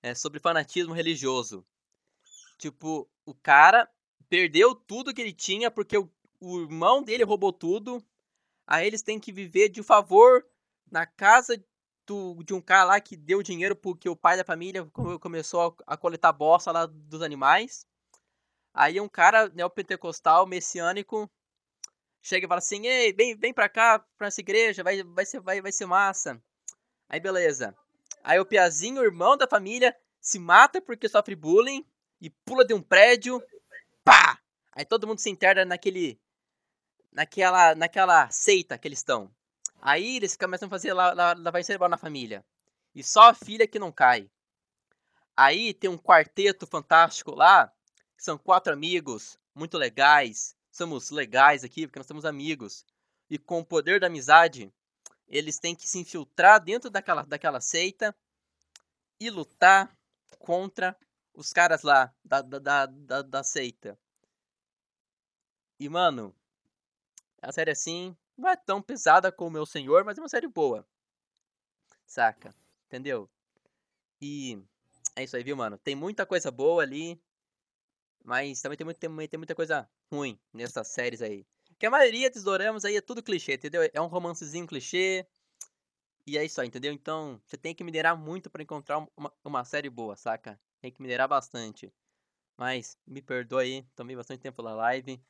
É sobre fanatismo religioso. Tipo, o cara perdeu tudo que ele tinha porque o, o irmão dele roubou tudo. Aí eles têm que viver de favor na casa do, de um cara lá que deu dinheiro porque o pai da família começou a, a coletar bosta lá dos animais. Aí um cara neopentecostal, messiânico, chega e fala assim, ei, vem, vem pra cá, pra essa igreja, vai, vai, ser, vai, vai ser massa. Aí beleza. Aí o Piazinho, o irmão da família, se mata porque sofre bullying e pula de um prédio. Pá! Aí todo mundo se interna naquele. Naquela, naquela seita que eles estão. Aí eles começam a fazer lavar cerebral na família. E só a filha que não cai. Aí tem um quarteto fantástico lá. São quatro amigos muito legais. Somos legais aqui porque nós somos amigos. E com o poder da amizade, eles têm que se infiltrar dentro daquela, daquela seita e lutar contra os caras lá da, da, da, da seita. E, mano, a série assim não é tão pesada como o meu senhor, mas é uma série boa. Saca? Entendeu? E é isso aí, viu, mano? Tem muita coisa boa ali, mas também tem, muito, tem, tem muita coisa ruim nessas séries aí. Que a maioria dos doramas aí é tudo clichê, entendeu? É um romancezinho clichê. E é isso aí, entendeu? Então, você tem que minerar muito para encontrar uma, uma série boa, saca? Tem que minerar bastante. Mas, me perdoa aí, tomei bastante tempo na live.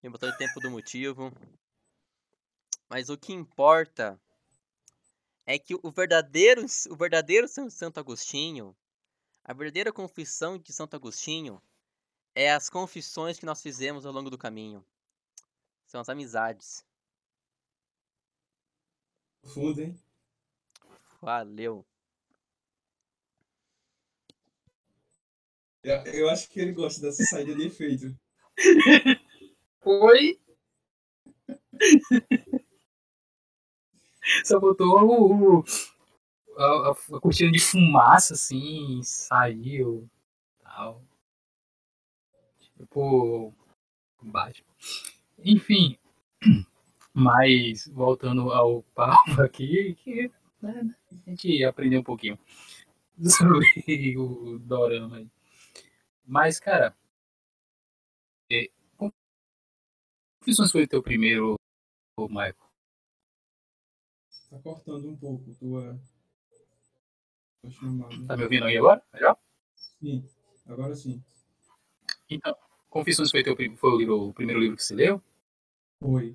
Tomei bastante tempo do motivo. Mas o que importa é que o verdadeiro, o verdadeiro Santo Agostinho, a verdadeira confissão de Santo Agostinho é as confissões que nós fizemos ao longo do caminho. São as amizades. Fundo, hein? Valeu. Eu, eu acho que ele gosta dessa saída de efeito. Oi? Só botou o, a, a, cortina de fumaça, assim, saiu. Tal. Tipo. Batman. Enfim. Mas, voltando ao papo aqui, que né, a gente aprendeu um pouquinho sobre o Dorama. Mas, cara. É, Confissões foi o teu primeiro, Michael? Tá cortando um pouco tua, tua chamada. Tá me ouvindo aí agora? Melhor? Sim, agora sim. Então, Confissões foi, teu, foi o, livro, o primeiro livro que você leu? Foi.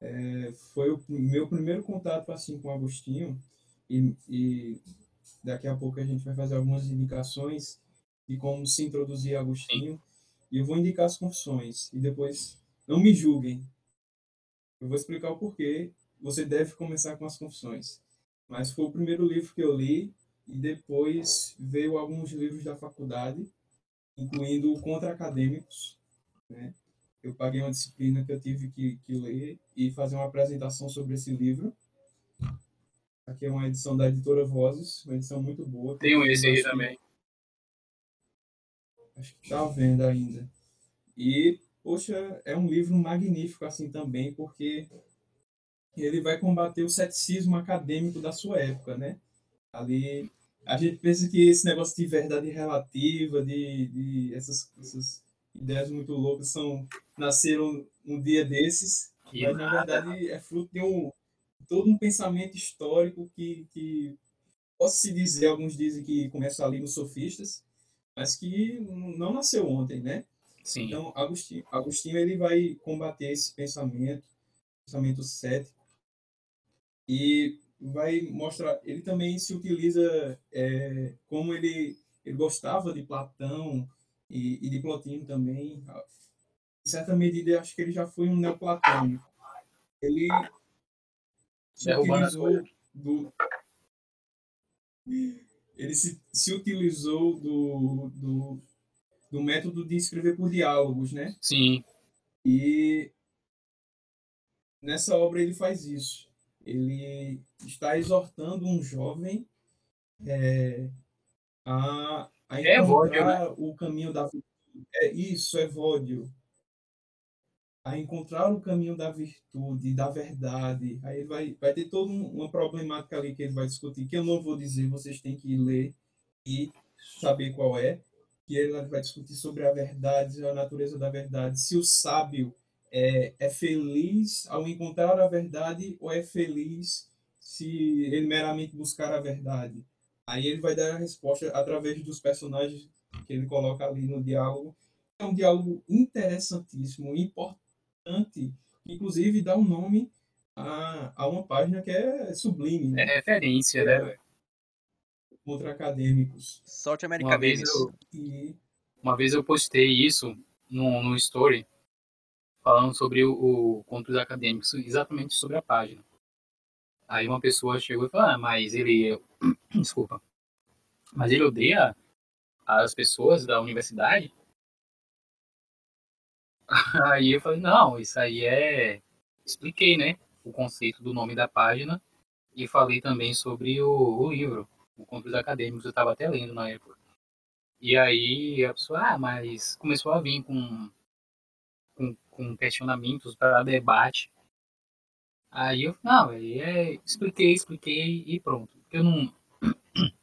É, foi o meu primeiro contato assim com Agostinho e, e, daqui a pouco a gente vai fazer algumas indicações de como se introduzir a Agostinho Sim. e eu vou indicar as confissões e depois não me julguem. Eu vou explicar o porquê você deve começar com as confissões. Mas foi o primeiro livro que eu li e depois veio alguns livros da faculdade, incluindo contra-acadêmicos. Né? Eu paguei uma disciplina que eu tive que, que ler e fazer uma apresentação sobre esse livro. Aqui é uma edição da editora Vozes, uma edição muito boa. Tem um esse aí também. Acho que está à venda ainda. E, poxa, é um livro magnífico assim também, porque ele vai combater o ceticismo acadêmico da sua época, né? Ali a gente pensa que esse negócio de verdade relativa, de, de essas, essas ideias muito loucas são nasceram um dia desses, que mas nada. na verdade é fruto de um todo um pensamento histórico que, que posso se dizer, alguns dizem que começa ali nos sofistas, mas que não nasceu ontem, né? Sim. Então Agostinho, Agostinho ele vai combater esse pensamento, pensamento cético e vai mostrar. Ele também se utiliza é, como ele, ele gostava de Platão e, e de Plotino também. Em certa medida, acho que ele já foi um neoplatônico. Ele se utilizou do ele se, se utilizou do, do, do método de escrever por diálogos, né? Sim. E nessa obra ele faz isso ele está exortando um jovem é, a, a é encontrar é né? o caminho da é isso é vódio a encontrar o caminho da virtude da verdade. Aí vai vai ter toda uma problemática ali que ele vai discutir que eu não vou dizer vocês têm que ler e saber qual é que ele vai discutir sobre a verdade a natureza da verdade. Se o sábio é, é feliz ao encontrar a verdade ou é feliz se ele meramente buscar a verdade. Aí ele vai dar a resposta através dos personagens que ele coloca ali no diálogo. É um diálogo interessantíssimo, importante, inclusive dá um nome a, a uma página que é sublime. Né? É referência, né, velho? Contra acadêmicos. Sorte Uma América vez eu, E uma vez eu postei isso no, no story, falando sobre o, o contra os acadêmicos, exatamente sobre a página. Aí uma pessoa chegou e falou, ah, mas ele. Desculpa. Mas ele odeia as pessoas da universidade? Aí eu falei, não, isso aí é. Expliquei, né? O conceito do nome da página e falei também sobre o, o livro, o Contra os Acadêmicos, eu estava até lendo na época. E aí a pessoa, ah, mas começou a vir com, com, questionamentos para debate. Aí eu, não, aí é, expliquei, expliquei e pronto. Eu não.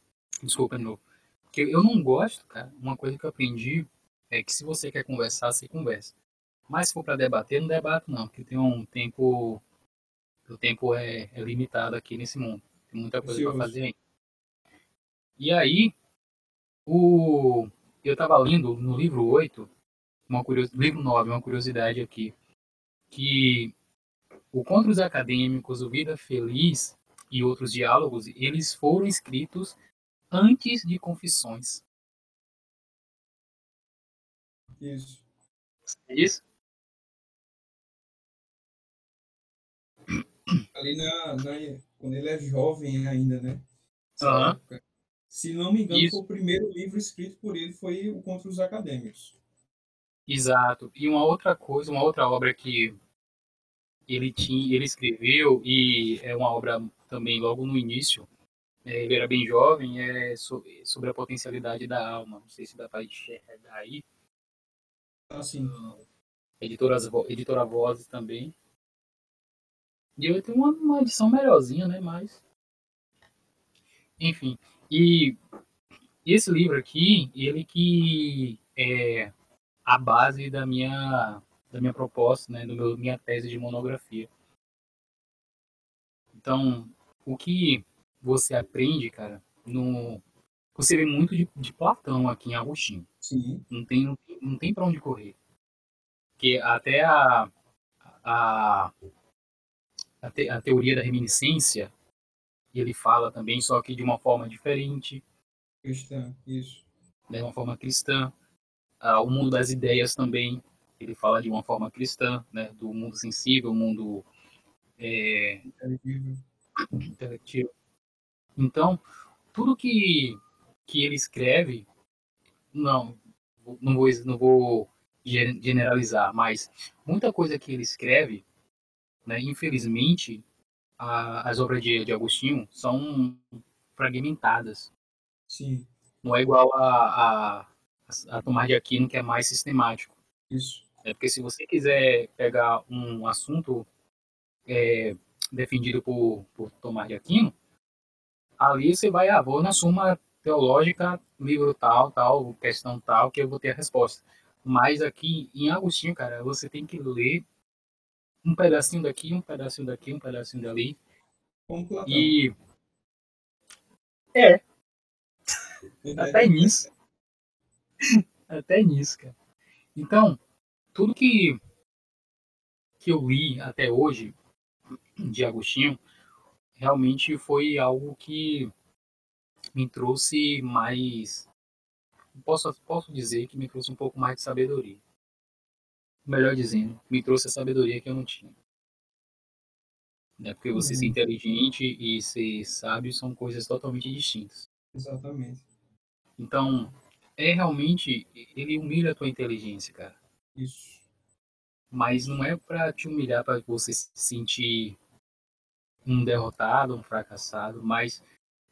Desculpa de novo. Porque eu não gosto, cara. Uma coisa que eu aprendi é que se você quer conversar, você conversa. Mas se for para debater, não debato não, porque tem um tempo. O tempo é, é limitado aqui nesse mundo. Tem muita coisa para fazer ainda. E aí, o, eu estava lendo no livro 8, uma curios, livro 9, uma curiosidade aqui, que o Contra os Acadêmicos, o Vida Feliz e outros diálogos, eles foram escritos antes de Confissões. isso. É isso? Ali na, na, quando ele é jovem ainda, né? Época. Se não me engano, o primeiro livro escrito por ele foi o Contra os Acadêmicos. Exato. E uma outra coisa, uma outra obra que ele tinha, ele escreveu e é uma obra também logo no início. é, ele era bem jovem, é so- sobre a potencialidade da alma. Não sei se dá para enxergar aí. Assim, Editoras, editora Vozes também. E eu tenho uma, uma edição melhorzinha, né? Mas. Enfim. E esse livro aqui, ele que é a base da minha, da minha proposta, né? Do meu, minha tese de monografia. Então, o que você aprende, cara, no. Você vê muito de, de Platão aqui em Agostinho sim, não tem, não tem, não tem para onde correr. Porque até a, a, a, te- a teoria da reminiscência, ele fala também, só que de uma forma diferente, cristã, isso. né, de uma forma cristã. Ah, o mundo das ideias também, ele fala de uma forma cristã, né, do mundo sensível, o mundo é, intelectivo. Então, tudo que, que ele escreve, não, não vou, não vou gen- generalizar, mas muita coisa que ele escreve, né, infelizmente, a- as obras de, de Agostinho são fragmentadas. Sim, Não é igual a, a, a Tomás de Aquino, que é mais sistemático. isso. É porque se você quiser pegar um assunto é, defendido por, por Tomás de Aquino, ali você vai, ah, vou na suma teológica, livro tal, tal, questão tal, que eu vou ter a resposta. Mas aqui em Agostinho, cara, você tem que ler um pedacinho daqui, um pedacinho daqui, um pedacinho dali. E é, até nisso. até nisso, cara. Então, tudo que, que eu li até hoje de Agostinho realmente foi algo que me trouxe mais. Posso, posso dizer que me trouxe um pouco mais de sabedoria. Melhor dizendo, me trouxe a sabedoria que eu não tinha. Né? Porque você ser Uhum. inteligente e ser sábio são coisas totalmente distintas. Exatamente. Então, é realmente. Ele humilha a tua inteligência, cara. Isso. Mas não é pra te humilhar para você se sentir um derrotado, um fracassado, mas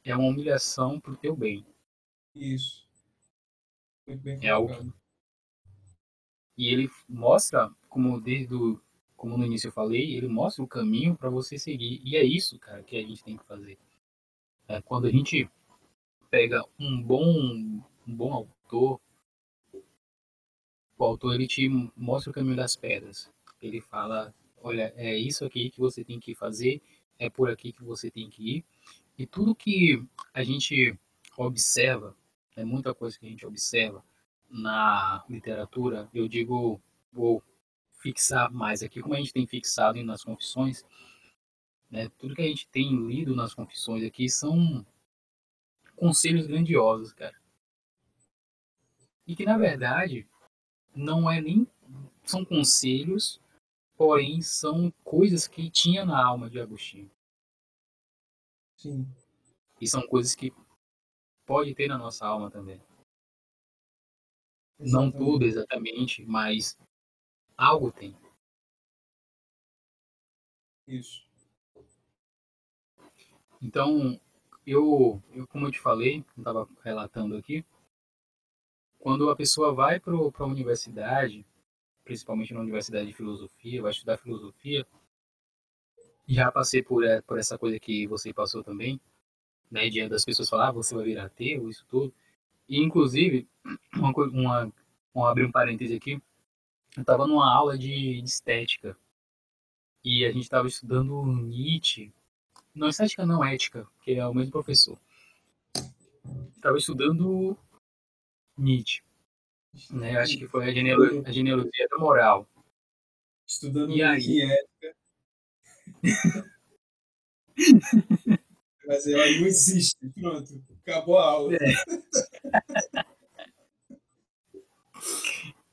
é uma humilhação pro teu bem. Isso. Muito bem É algo. E ele mostra, como desde o, como no início eu falei, ele mostra o caminho para você seguir. E é isso, cara, que a gente tem que fazer. É, quando a gente pega um bom, um bom autor, o autor ele te mostra o caminho das pedras. Ele fala, olha, é isso aqui que você tem que fazer é por aqui que você tem que ir. E tudo que a gente observa, é muita coisa que a gente observa na literatura, eu digo, vou fixar mais aqui, como a gente tem fixado nas confissões, né, tudo que a gente tem lido nas confissões aqui são conselhos grandiosos, cara. E que na verdade não é nem são conselhos, porém são coisas que tinha na alma de Agostinho. Sim. E são coisas que pode ter na nossa alma também. Exatamente. Não tudo exatamente, mas algo tem. Isso. Então, eu, eu como eu te falei, estava relatando aqui, quando a pessoa vai para a universidade, principalmente na universidade de filosofia, vai estudar filosofia, já passei por, é, por essa coisa que você passou também, né, diante das pessoas falar, ah, você vai virar ateu, isso tudo. E, inclusive, uma, uma, vamos abrir um parêntese aqui, eu estava numa aula de, de estética, e a gente estava estudando Nietzsche, não, estética não, ética, que é o mesmo professor. Estava estudando Nietzsche. Né? Acho que foi a, genero, a generosia da moral. Estudando e aí? ética. Mas ela não existe. Pronto, acabou a aula. É.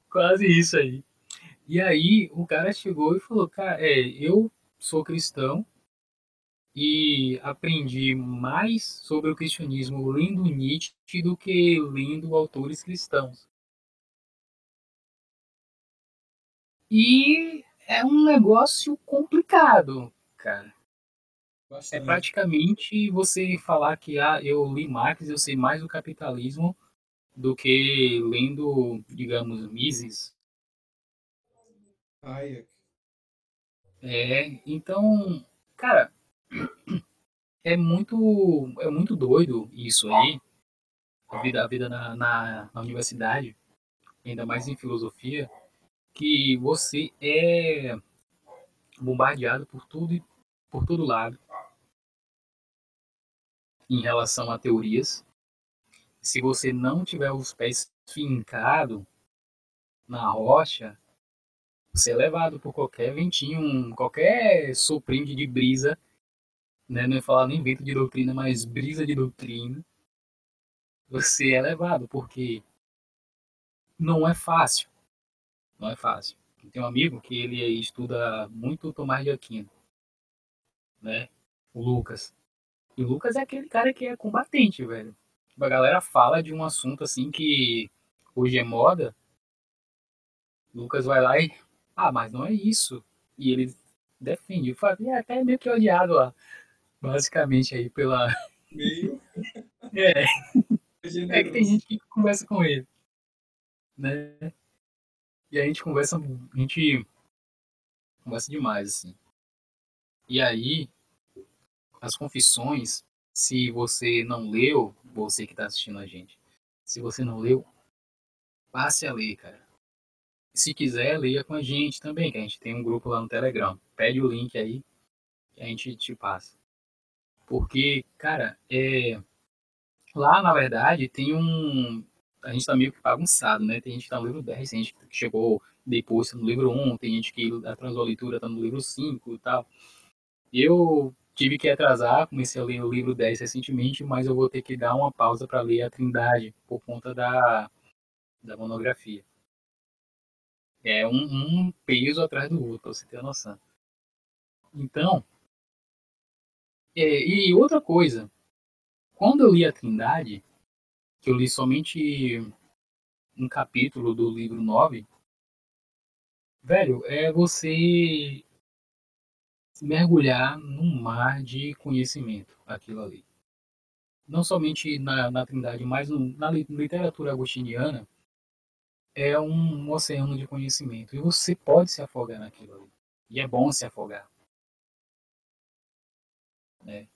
Quase isso aí. E aí o cara chegou e falou, cara, é, eu sou cristão, e aprendi mais sobre o cristianismo lendo Nietzsche do que lendo autores cristãos. E é um negócio complicado, cara. É Bastante. É praticamente você falar que ah, eu li Marx, eu sei mais do capitalismo do que lendo, digamos, Mises. Hayek. É, então, cara, é muito, é muito doido isso aí. A vida, a vida na, na, na universidade, ainda mais em filosofia, que você é bombardeado por tudo e por todo lado em relação a teorias. Se você não tiver os pés fincados na rocha, você é levado por qualquer ventinho, qualquer soprinho de brisa né? não ia falar nem vento de doutrina, mas brisa de doutrina, você é levado, porque não é fácil. Não é fácil. Tem um amigo que ele estuda muito Tomás de Aquino, né? O Lucas. E o Lucas é aquele cara que é combatente, velho. A galera fala de um assunto assim que hoje é moda. Lucas vai lá e. Ah, mas não é isso. E ele defende. Eu falei, é até meio que odiado lá basicamente aí pela. Meio. é. É que tem gente que conversa com ele. Né? E a gente conversa. A gente conversa demais, assim. E aí, as confissões, se você não leu, você que está assistindo a gente, se você não leu, passe a ler, cara. Se quiser, leia com a gente também, que a gente tem um grupo lá no Telegram. Pede o link aí que a gente te passa. Porque, cara, é... lá na verdade tem um. A gente tá meio que bagunçado, né? Tem gente que tá no livro 10, tem gente que chegou depois tá no livro 1, tem gente que atrasou a leitura, tá no livro 5 e tal. Eu tive que atrasar, comecei a ler o livro 10 recentemente, mas eu vou ter que dar uma pausa para ler a Trindade por conta da, da monografia. É um, um peso atrás do outro, pra você ter noção. Então, é, e outra coisa, quando eu li a Trindade, que eu li somente um capítulo do livro 9, velho, é você mergulhar num mar de conhecimento, aquilo ali. Não somente na, na Trindade, mas no, na literatura agostiniana, é um, um oceano de conhecimento. E você pode se afogar naquilo ali. E é bom se afogar. Né?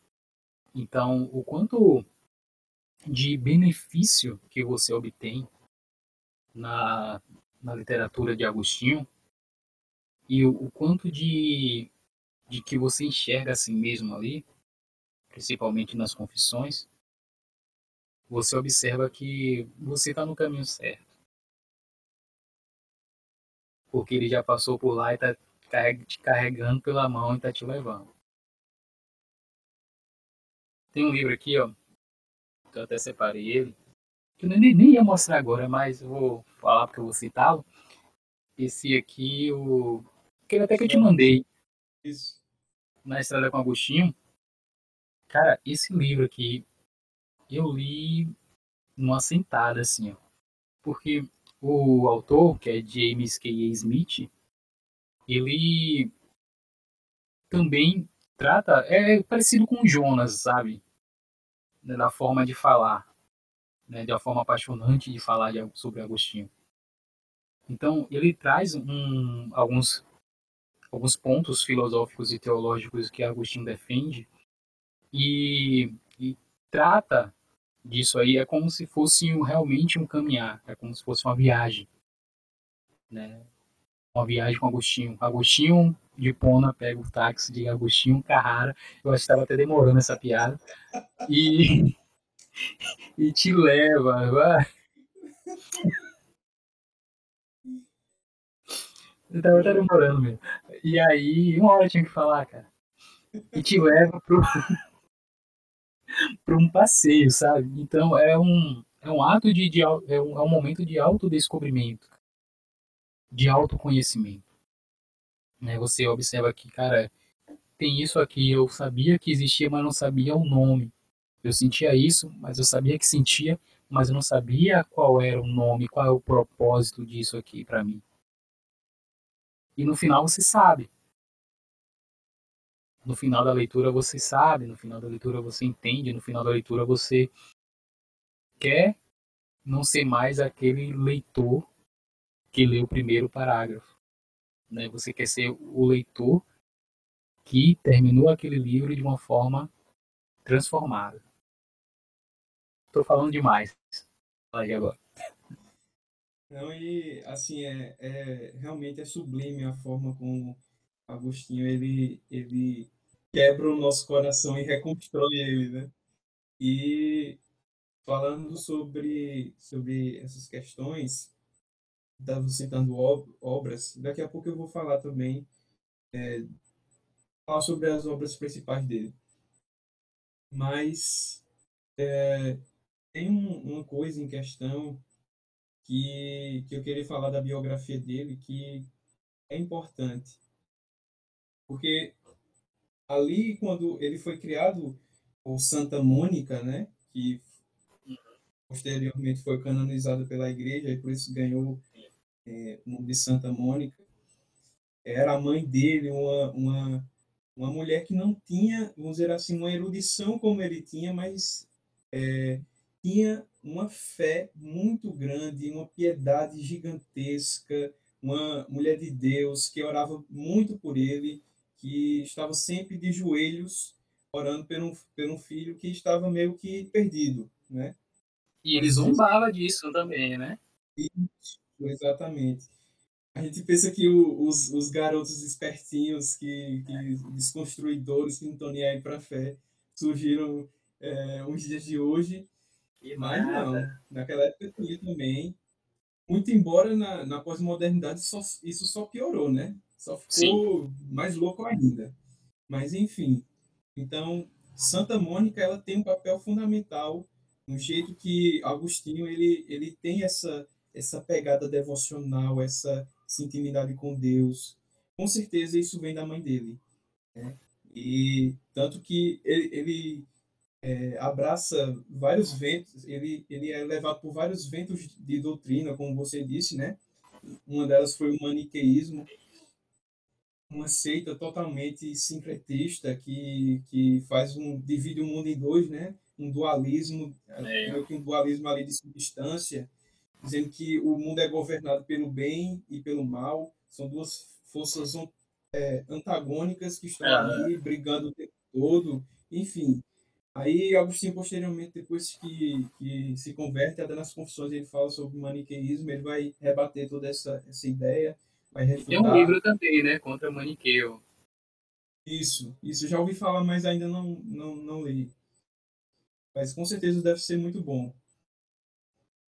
Então, o quanto de benefício que você obtém na, na literatura de Agostinho e o, o quanto de de que você enxerga a si mesmo ali, principalmente nas confissões, você observa que você está no caminho certo. Porque ele já passou por lá e está te carregando pela mão e está te levando. Tem um livro aqui, ó, que eu até separei ele, que eu nem, nem ia mostrar agora, mas eu vou falar porque eu vou citá-lo. Esse aqui, o. Que até que eu te mandei. Isso. Na Estrada com Agostinho. Cara, esse livro aqui, eu li numa sentada, assim, ó. Porque o autor, que é James K. Smith, ele também trata, é parecido com Jonas, sabe? Da forma de falar, né? de uma forma apaixonante de falar de, sobre Agostinho. Então, ele traz um, alguns, alguns pontos filosóficos e teológicos que Agostinho defende e, e trata disso aí é como se fosse um, realmente um caminhar, é como se fosse uma viagem, né? Uma viagem com Agostinho. Agostinho de Pona pega o táxi de Agostinho Carrara. Eu acho que estava até demorando essa piada. E, e te leva. Eu tava até demorando mesmo. E aí, uma hora eu tinha que falar, cara. E te leva pro, para um passeio, sabe? Então é um, é um ato de, de é, um, é um momento de autodescobrimento, de autoconhecimento. Né? Você observa que, cara, tem isso aqui, eu sabia que existia, mas não sabia o nome. Eu sentia isso, mas eu sabia que sentia, mas eu não sabia qual era o nome, qual é o propósito disso aqui para mim. E no final você sabe no final da leitura você sabe, no final da leitura você entende, no final da leitura você quer não ser mais aquele leitor que lê o primeiro parágrafo. Né? Você quer ser o leitor que terminou aquele livro de uma forma transformada. Estou falando demais. Aí agora. Não, e assim, é, é, realmente é sublime a forma como Agostinho ele, ele quebra o nosso coração e reconstrói ele, né? E falando sobre, sobre essas questões, estava citando obras, daqui a pouco eu vou falar também, é, falar sobre as obras principais dele. Mas é, tem um, uma coisa em questão que, que eu queria falar da biografia dele que é importante. Porque ali quando ele foi criado o Santa Mônica, né, que posteriormente foi canonizado pela igreja e por isso ganhou é, de Santa Mônica, era a mãe dele, uma, uma, uma mulher que não tinha, vamos dizer assim, uma erudição como ele tinha, mas é, tinha uma fé muito grande, uma piedade gigantesca, uma mulher de Deus que orava muito por ele que estava sempre de joelhos orando por um, por um filho que estava meio que perdido, né? E ele zombava disso também, né? Isso, exatamente. A gente pensa que o, os, os garotos espertinhos, que, que desconstruidores que não estão nem aí para fé, surgiram é, uns dias de hoje, que mas nada. não. Naquela época tinha também. Muito embora na, na pós-modernidade isso só piorou, né? Só ficou Sim. mais louco ainda. Mas, enfim. Então, Santa Mônica ela tem um papel fundamental no jeito que Agostinho ele, ele tem essa, essa pegada devocional, essa, essa intimidade com Deus. Com certeza isso vem da mãe dele. Né? E tanto que ele, ele é, abraça vários ventos, ele, ele é levado por vários ventos de doutrina, como você disse, né? Uma delas foi o maniqueísmo, uma seita totalmente sincretista que, que faz um divide o mundo em dois, né? Um dualismo, é. meio que um dualismo ali de substância, dizendo que o mundo é governado pelo bem e pelo mal, são duas forças é, antagônicas que estão ali brigando o tempo todo, enfim. Aí Agostinho posteriormente, depois que, que se converte, até nas confissões ele fala sobre o maniqueísmo, ele vai rebater toda essa, essa ideia Vai Tem um livro também, né? Contra Maniqueu. Isso, isso já ouvi falar, mas ainda não, não, não li. Mas com certeza deve ser muito bom.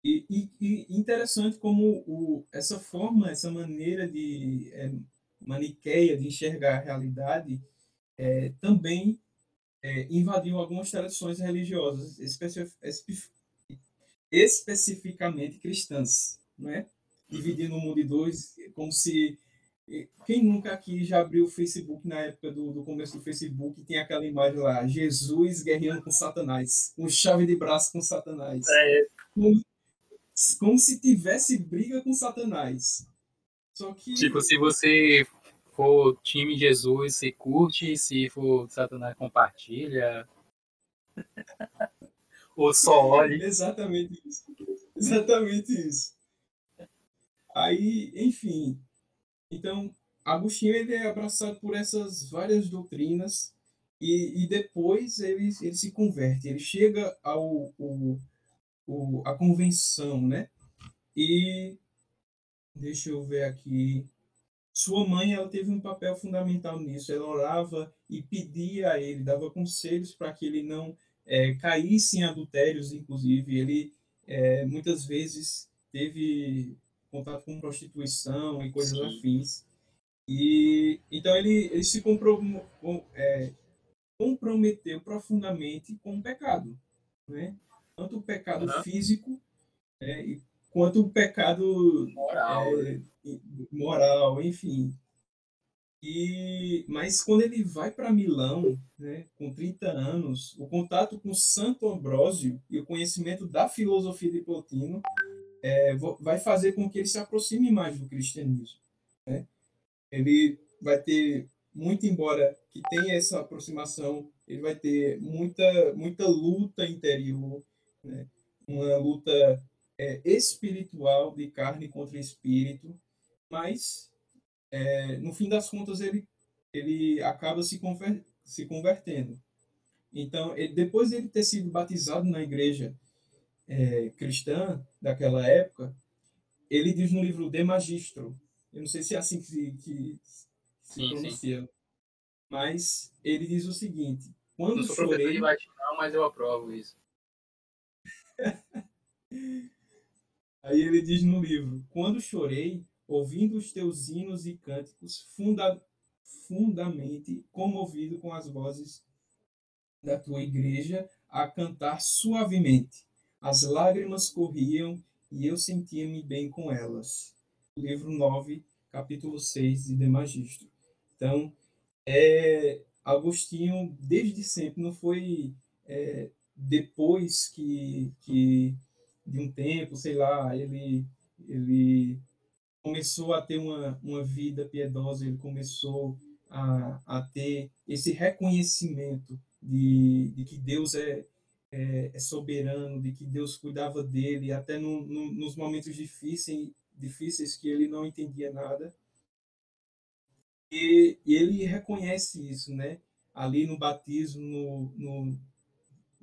E, e, e interessante como o, essa forma, essa maneira de é, maniqueia de enxergar a realidade é, também é, invadiu algumas tradições religiosas, especificamente cristãs, não é? Dividindo o mundo em dois, como se quem nunca aqui já abriu o Facebook na época do, do começo do Facebook tem aquela imagem lá, Jesus guerreando com Satanás, com chave de braço com Satanás. É. Como, como se tivesse briga com Satanás. Só que. Tipo, se você for time Jesus, você curte, se for Satanás, compartilha. Ou só olhe. Exatamente isso. Exatamente isso. Aí, enfim, então, Agostinho ele é abraçado por essas várias doutrinas e, e depois ele, ele se converte, ele chega ao, ao, ao a convenção, né? E deixa eu ver aqui. Sua mãe ela teve um papel fundamental nisso. Ela orava e pedia a ele, dava conselhos para que ele não é, caísse em adultérios, inclusive. Ele é, muitas vezes teve contato com prostituição e coisas Sim. afins. E então ele, ele se comprom, é, comprometeu profundamente com o pecado, né? Tanto o pecado uhum. físico né? quanto o pecado moral, é, moral, enfim. E, mas quando ele vai para Milão, né, com 30 anos, o contato com Santo Ambrósio e o conhecimento da filosofia de Plotino é, vai fazer com que ele se aproxime mais do cristianismo. Né? Ele vai ter, muito embora que tenha essa aproximação, ele vai ter muita, muita luta interior, né? uma luta é, espiritual de carne contra espírito, mas é, no fim das contas ele, ele acaba se, conver, se convertendo. Então, ele, depois de ele ter sido batizado na igreja é, cristã daquela época, ele diz no livro De Magistro, eu não sei se é assim que, que se sim, pronuncia, sim. mas ele diz o seguinte: quando não sou chorei. De Vaticano, mas eu aprovo isso. Aí ele diz no livro: Quando chorei, ouvindo os teus hinos e cânticos, funda, fundamente comovido com as vozes da tua igreja a cantar suavemente. As lágrimas corriam e eu sentia-me bem com elas. Livro 9, capítulo 6 de Demagistro. Então, é, Agostinho, desde sempre, não foi é, depois que, que, de um tempo, sei lá, ele, ele começou a ter uma, uma vida piedosa, ele começou a, a ter esse reconhecimento de, de que Deus é, é, é, soberano, de que Deus cuidava dele, até no, no, nos momentos difíceis, difíceis que ele não entendia nada. E, e ele reconhece isso, né? Ali no batismo, no, no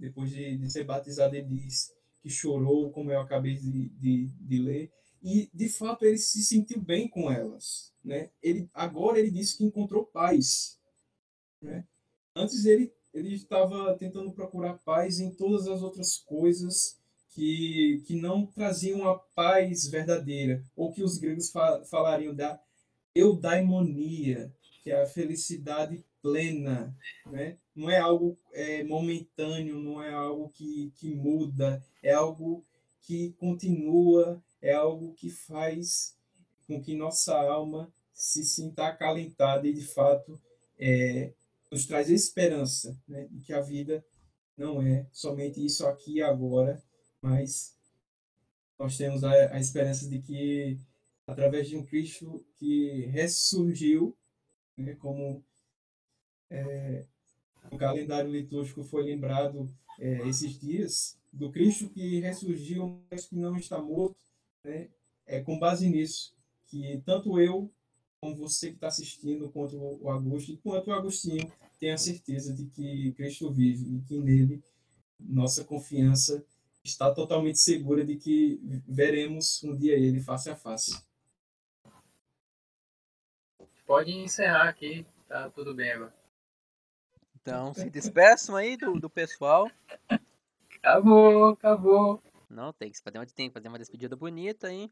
depois de, de, ser batizado, ele diz que chorou, como eu acabei de, de, de ler, e de fato ele se sentiu bem com elas, né? Ele agora ele disse que encontrou paz, né? Antes ele ele estava tentando procurar paz em todas as outras coisas que, que não traziam a paz verdadeira, ou que os gregos fa falariam da eudaimonia, que é a felicidade plena, né? não é algo é, momentâneo, não é algo que, que muda, é algo que continua, é algo que faz com que nossa alma se sinta acalentada e, de fato, é, nos traz esperança né, de que a vida não é somente isso aqui e agora, mas nós temos a, a esperança de que, através de um Cristo que ressurgiu, né, como é, o calendário litúrgico foi lembrado é, esses dias, do Cristo que ressurgiu, mas que não está morto, né, é com base nisso que tanto eu como você que está assistindo, quanto o Augusto, quanto o Agostinho, tenha certeza de que Cristo vive e que nele nossa confiança está totalmente segura de que veremos um dia ele face a face. Pode encerrar aqui, tá tudo bem agora. Então, se despeçam aí do, do pessoal. Acabou, acabou. Não, tem que fazer uma, tem que fazer uma despedida bonita, hein?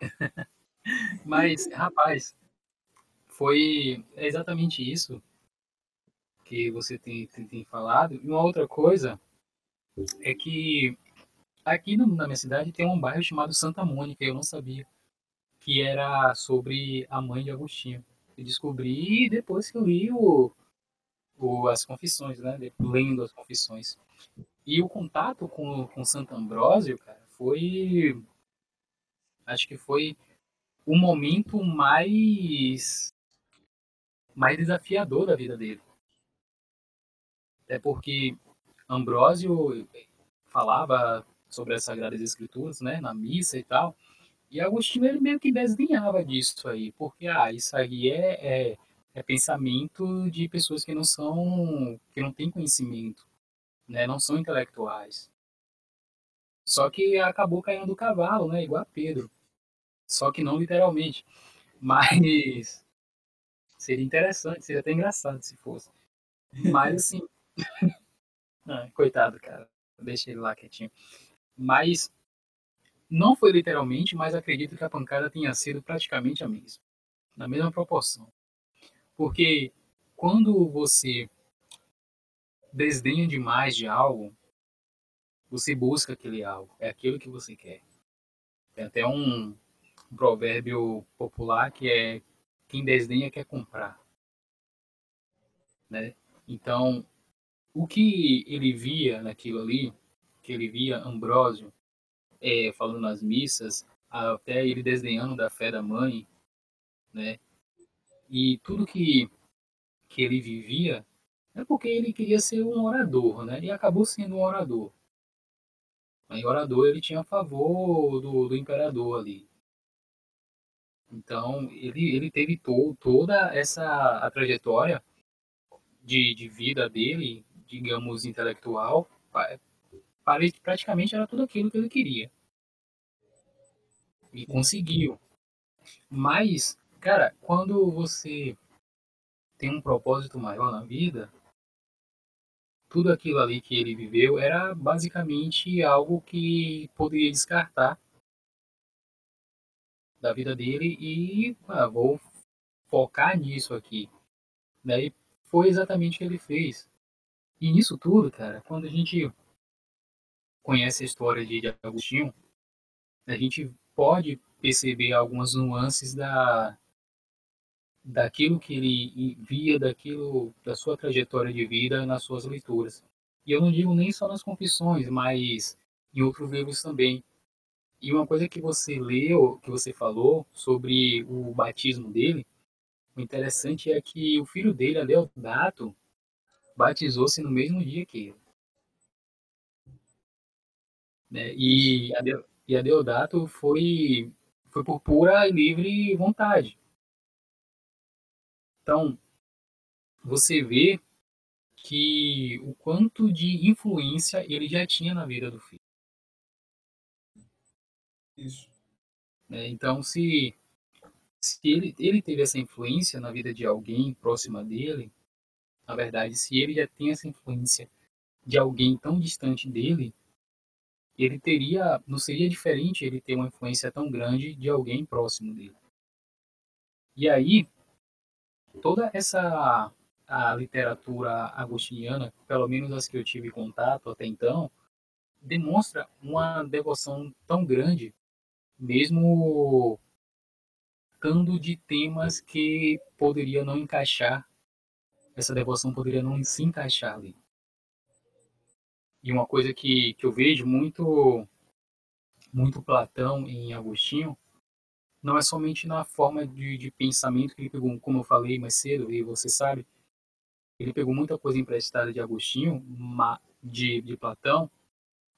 Mas, rapaz, foi exatamente isso que você tem, tem, tem, falado. E uma outra coisa é que aqui no, na minha cidade tem um bairro chamado Santa Mônica, eu não sabia, que era sobre a mãe de Agostinho. Eu descobri depois que eu li o, o, as confissões, né? Lendo as confissões. E o contato com, com Santo Ambrósio, cara, foi. Acho que foi o momento mais. mais desafiador da vida dele. É porque Ambrósio falava sobre as Sagradas Escrituras, né, na missa e tal, e Agostinho ele meio que desdenhava disso aí, porque ah, isso aí é, é, é, pensamento de pessoas que não são, que não têm conhecimento, né, não são intelectuais. Só que acabou caindo do cavalo, né, igual a Pedro. Só que não literalmente. Mas seria interessante, seria até engraçado se fosse. Mas assim, coitado, cara. Deixa ele lá quietinho. Mas não foi literalmente, mas acredito que a pancada tenha sido praticamente a mesma. Na mesma proporção. Porque quando você desdenha demais de algo, você busca aquele algo. É aquilo que você quer. Tem até um, provérbio popular que é quem desdenha quer comprar. Né? Então, o que ele via naquilo ali, que ele via Ambrósio é, falando nas missas, até ele desdenhando da fé da mãe, né? E tudo que, que ele vivia é porque ele queria ser um orador, né? E acabou sendo um orador. Mas orador ele tinha a favor do, do imperador ali. Então ele, ele teve to, toda essa a trajetória de, de vida dele digamos, intelectual, praticamente era tudo aquilo que ele queria. E conseguiu. Mas, cara, quando você tem um propósito maior na vida, tudo aquilo ali que ele viveu era basicamente algo que poderia descartar da vida dele e ah, vou focar nisso aqui. Daí foi exatamente o que ele fez. E nisso tudo, cara, quando a gente conhece a história de Agostinho, a gente pode perceber algumas nuances da daquilo que ele via, daquilo da sua trajetória de vida nas suas leituras. E eu não digo nem só nas confissões, mas em outros livros também. E uma coisa que você leu, que você falou sobre o batismo dele, o interessante é que o filho dele, Adeodato, batizou-se no mesmo dia que ele. Né? E, e a Deodato foi, foi por pura e livre vontade. Então, você vê que o quanto de influência ele já tinha na vida do filho. Isso. Né? Então, se, se ele, ele teve essa influência na vida de alguém próxima dele, na verdade, se ele já tem essa influência de alguém tão distante dele, ele teria, não seria diferente ele ter uma influência tão grande de alguém próximo dele. E aí, toda essa a literatura agostiniana, pelo menos as que eu tive contato até então, demonstra uma devoção tão grande, mesmo tanto de temas que poderia não encaixar essa devoção poderia não se encaixar ali. E uma coisa que, que eu vejo muito, muito Platão em Agostinho, não é somente na forma de, de pensamento que ele pegou, como eu falei mais cedo, e você sabe, ele pegou muita coisa emprestada de Agostinho, de, de Platão,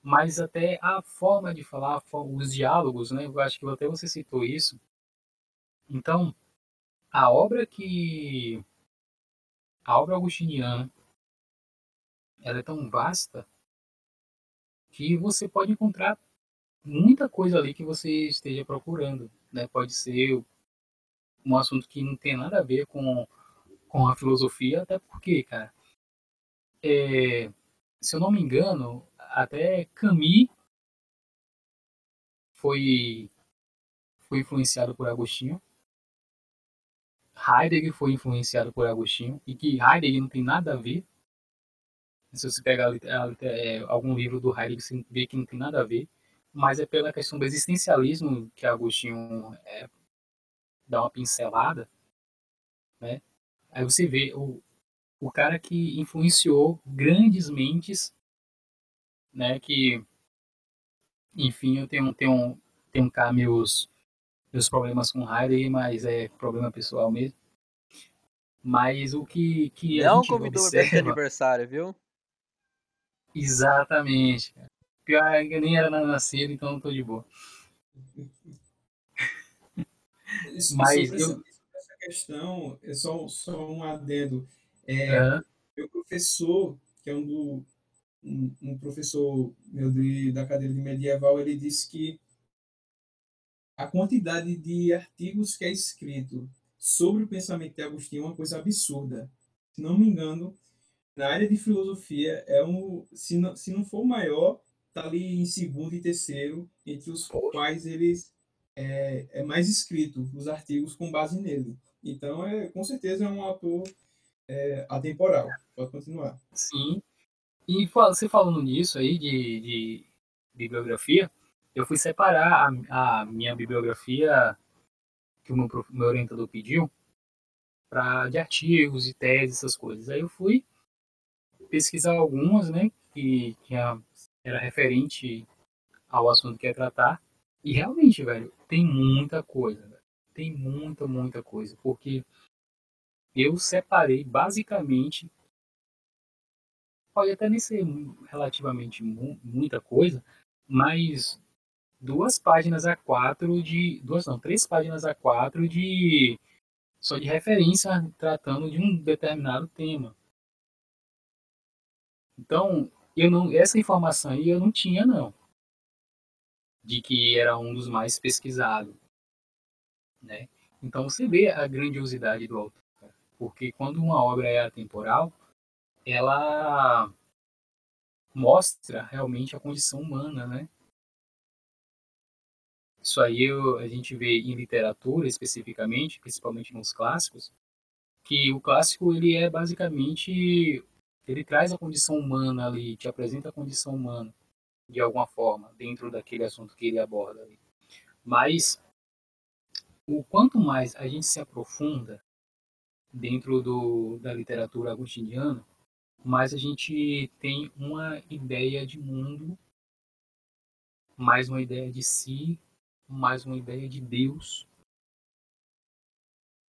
mas até a forma de falar, os diálogos, né? Eu acho que até você citou isso. Então, a obra que a obra agostiniana ela é tão vasta que você pode encontrar muita coisa ali que você esteja procurando. Né? Pode ser um assunto que não tem nada a ver com, com a filosofia, até porque, cara, é, se eu não me engano, até Camus foi, foi influenciado por Agostinho. Heidegger foi influenciado por Agostinho e que Heidegger não tem nada a ver. Se você pegar é, algum livro do Heidegger, você vê que não tem nada a ver, mas é pela questão do existencialismo que Agostinho é, dá uma pincelada, né? Aí você vê o, o cara que influenciou grandes mentes, né? Que, enfim, eu tenho, tenho, tenho cá meus, meus problemas com Heidegger, mas é problema pessoal mesmo. Mas o que, que Não a gente convidou observa... aniversário, viu? Exatamente. Pior é que eu nem era nascido, então não tô de boa. Isso, Mas sobre, eu... essa, questão, é só, só um adendo. É, uhum. Meu professor, que é um, do, um, um professor meu de, da cadeira de medieval, ele disse que a quantidade de artigos que é escrito sobre o pensamento de Agostinho é uma coisa absurda. Se não me engano, na área de filosofia é um, se não, se não for o maior, tá ali em segundo e terceiro entre os quais eles é, é mais escrito os artigos com base nele. Então é com certeza é um autor é, atemporal. Pode continuar. Sim. E você falando nisso aí de, de bibliografia, eu fui separar a, a minha bibliografia que o meu, meu orientador pediu para de artigos e teses, essas coisas. Aí eu fui pesquisar algumas, né, que, que era referente ao assunto que ia tratar. E realmente, velho, tem muita coisa, velho. Tem muita, muita coisa. Porque eu separei basicamente. Pode até nem ser relativamente muita coisa, mas duas páginas a quatro de. Duas não, três páginas a quatro de. Só de referência tratando de um determinado tema. Então, eu não, essa informação aí eu não tinha, não. De que era um dos mais pesquisados. Né? Então você vê a grandiosidade do autor. Porque quando uma obra é atemporal, ela mostra realmente a condição humana, né? Isso aí eu, a gente vê em literatura especificamente, principalmente nos clássicos, que o clássico ele é basicamente ele traz a condição humana ali, te apresenta a condição humana de alguma forma dentro daquele assunto que ele aborda ali. Mas o quanto mais a gente se aprofunda dentro do, da literatura agostiniana, mais a gente tem uma ideia de mundo, mais uma ideia de si, mais uma ideia de Deus,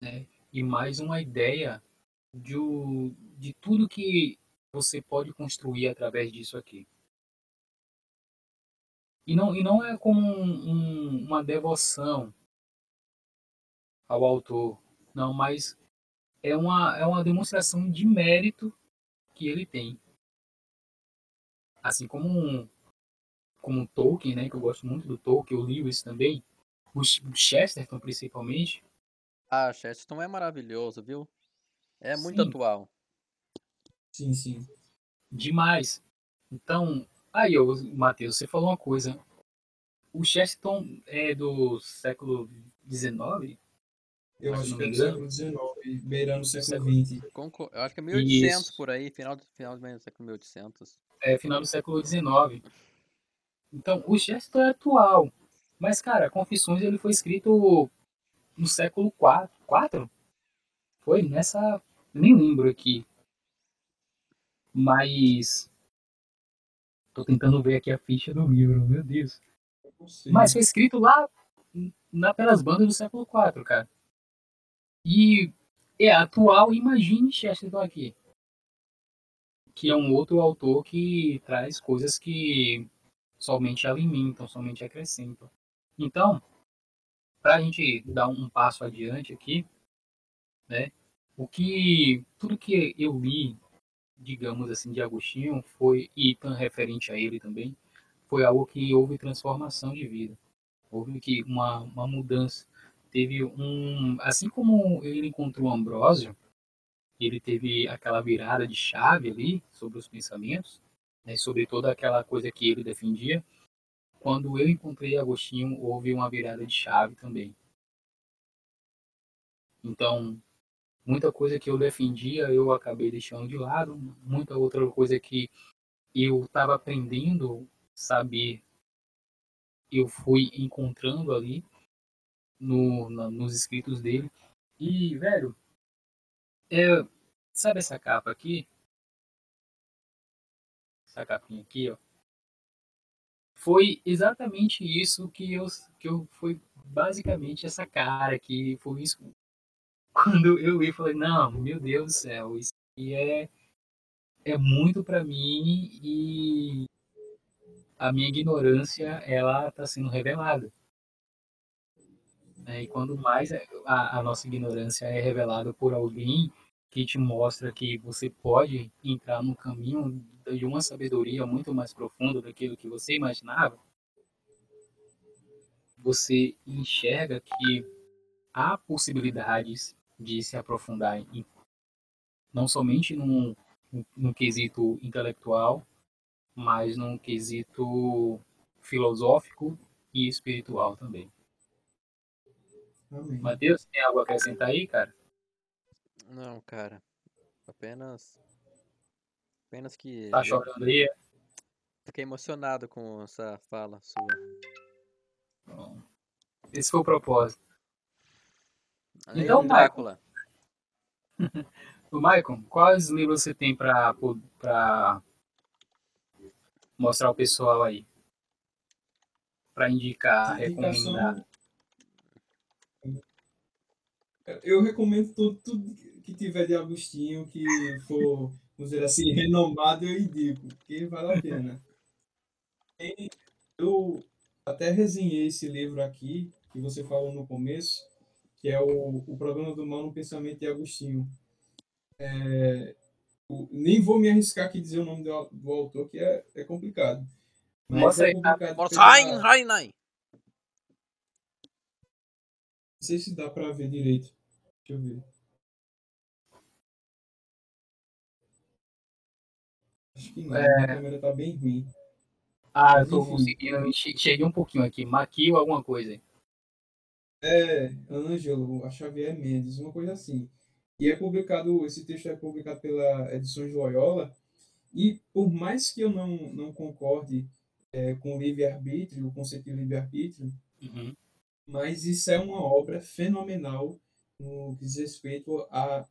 né? e mais uma ideia de, de tudo que você pode construir através disso aqui. E não, e não é como um, um, uma devoção ao autor, não, mas é uma, é uma demonstração de mérito que ele tem. Assim como um, como um Tolkien, né, que eu gosto muito do Tolkien, o Lewis também, o Chesterton principalmente. Ah, Chesterton é maravilhoso, viu? É muito Sim. atual. Sim, sim. Demais. Então, aí, Matheus, você falou uma coisa. O Chesterton é do século XIX? Eu acho que é do século XIX, beirando o século XX. Eu acho que é 1800 Isso. por aí, final do, final do século 1800. É, final do século XIX. Então, o Chesterton é atual. Mas, cara, Confissões ele foi escrito no século IV. 4? Foi nessa. Nem lembro aqui. Mas. Tô tentando ver aqui a ficha do livro, meu Deus. Mas foi escrito lá na, pelas bandas do século IV, cara. E é atual, imagine Chesterton aqui. Que é um outro autor que traz coisas que somente alimentam, somente acrescentam. Então, para a gente dar um passo adiante aqui, né? O que tudo que eu li digamos assim, de Agostinho foi, e referente a ele também, foi algo que houve transformação de vida. Houve que uma, uma mudança. Teve um. Assim como ele encontrou Ambrósio, ele teve aquela virada de chave ali sobre os pensamentos, né, sobre toda aquela coisa que ele defendia. Quando eu encontrei Agostinho, houve uma virada de chave também. Então, muita coisa que eu defendia eu acabei deixando de lado, muita outra coisa que eu estava aprendendo saber, eu fui encontrando ali no, na, nos escritos dele. E, velho, é, sabe essa capa aqui? Essa capinha aqui, ó. Foi exatamente isso que eu, que eu foi basicamente essa cara que foi isso quando eu vi, falei, não, meu Deus do céu, isso aqui é, é muito para mim e a minha ignorância, ela está sendo revelada. É, e quando mais a, a nossa ignorância é revelada por alguém que te mostra que você pode entrar no caminho de uma sabedoria muito mais profunda daquilo que você imaginava, você enxerga que há possibilidades de se aprofundar em, não somente num, num quesito intelectual, mas num quesito filosófico e espiritual também. Amém. Matheus, tem algo a acrescentar aí, cara? Não, cara. Apenas. Apenas que. Tá chorando aí? Fiquei emocionado com essa fala sua. Bom, esse foi o propósito. Então, Drácula. O Maicon, quais livros você tem pra, pra mostrar ao pessoal aí? Pra indicar, Indicação- recomendar. Eu recomendo tudo, tudo que tiver de Agostinho, que for, vamos dizer assim, renomado, eu indico, porque vale a pena. Eu até resenhei esse livro aqui, que você falou no começo, que é o, o Problema do Mal no Pensamento de Agostinho. É, o- nem vou me arriscar aqui dizer o nome do, do autor, que é, é complicado. Mas Mostra é aí, pela- sai, sai, sai. Não sei se dá pra ver direito. Deixa eu ver. Acho que não. A câmera tá bem ruim. Ah, eu tô Enfim. conseguindo. che- Cheguei um pouquinho aqui. Maquio alguma coisa aí. É, Ângelo, a Xavier Mendes, uma coisa assim. E é publicado, esse texto é publicado pela Edições Loyola. E por mais que eu não, não concorde é, com o livre-arbítrio, o conceito de livre-arbítrio, Uhum. mas isso é uma obra fenomenal no que diz respeito a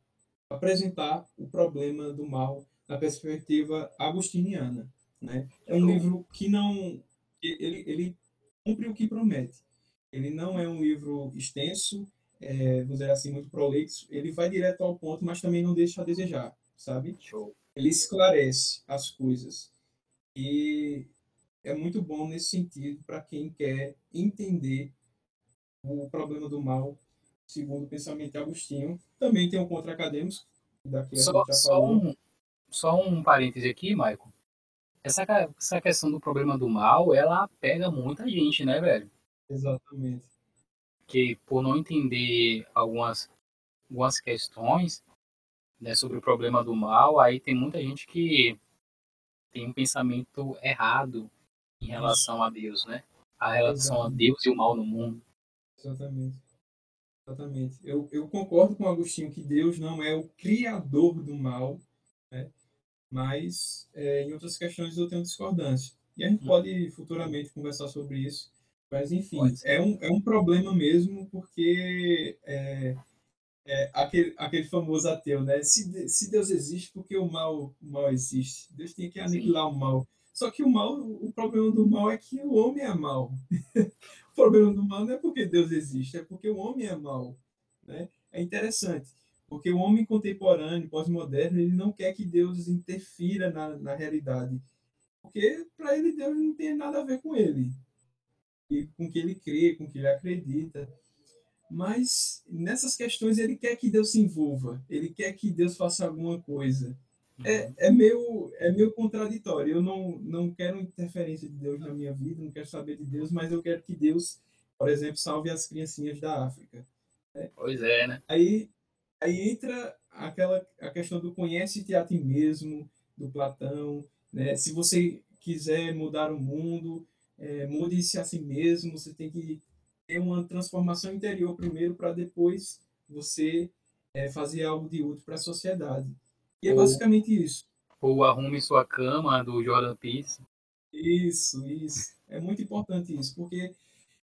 apresentar o problema do mal na perspectiva agostiniana, né? É um livro que não ele, ele cumpre o que promete. Ele não é um livro extenso, é, vamos dizer assim, muito prolixo. Ele vai direto ao ponto, mas também não deixa a desejar, sabe? Show. Ele esclarece as coisas e é muito bom nesse sentido para quem quer entender o problema do mal segundo o pensamento de Agostinho. Também tem um contra acadêmico, daqui a Só, só, um, só um parêntese aqui, Maicon. Essa, essa questão do problema do mal, ela pega muita gente, né, velho? Exatamente. que por não entender algumas, algumas questões né, sobre o problema do mal, aí tem muita gente que tem um pensamento errado em relação a Deus, né? A relação a Exato. Deus e o mal no mundo. Exatamente. Exatamente. Eu, eu concordo com Agostinho que Deus não é o criador do mal, né? mas é, em outras questões eu tenho discordância. E a gente pode futuramente conversar sobre isso. Mas, enfim, é um, é um problema mesmo, porque é, é aquele, aquele famoso ateu, né? Se, se Deus existe, por que o mal, o mal existe? Deus tem que aniquilar o mal. Só que o mal, o problema do mal é que o homem é mal. o problema do mal não é porque Deus existe, é porque o homem é mal. Né? É interessante, porque o homem contemporâneo, pós-moderno, ele não quer que Deus interfira na, na realidade. Porque para ele Deus não tem nada a ver com ele. Com que ele crê, com que ele acredita. Mas nessas questões ele quer que Deus se envolva, ele quer que Deus faça alguma coisa. É, é, meio, é meio contraditório. Eu não, não quero interferência de Deus na minha vida, não quero saber de Deus, mas eu quero que Deus, por exemplo, salve as criancinhas da África. Pois é, né? Aí, aí entra aquela a questão do conhece-te a ti mesmo, do Platão, né? Se você quiser mudar o mundo, é, mude-se a si mesmo, você tem que ter uma transformação interior primeiro para depois você é, fazer algo de útil para a sociedade. E é basicamente isso. Ou arrume sua cama, do Jordan Peterson. Isso, isso. É muito importante isso, porque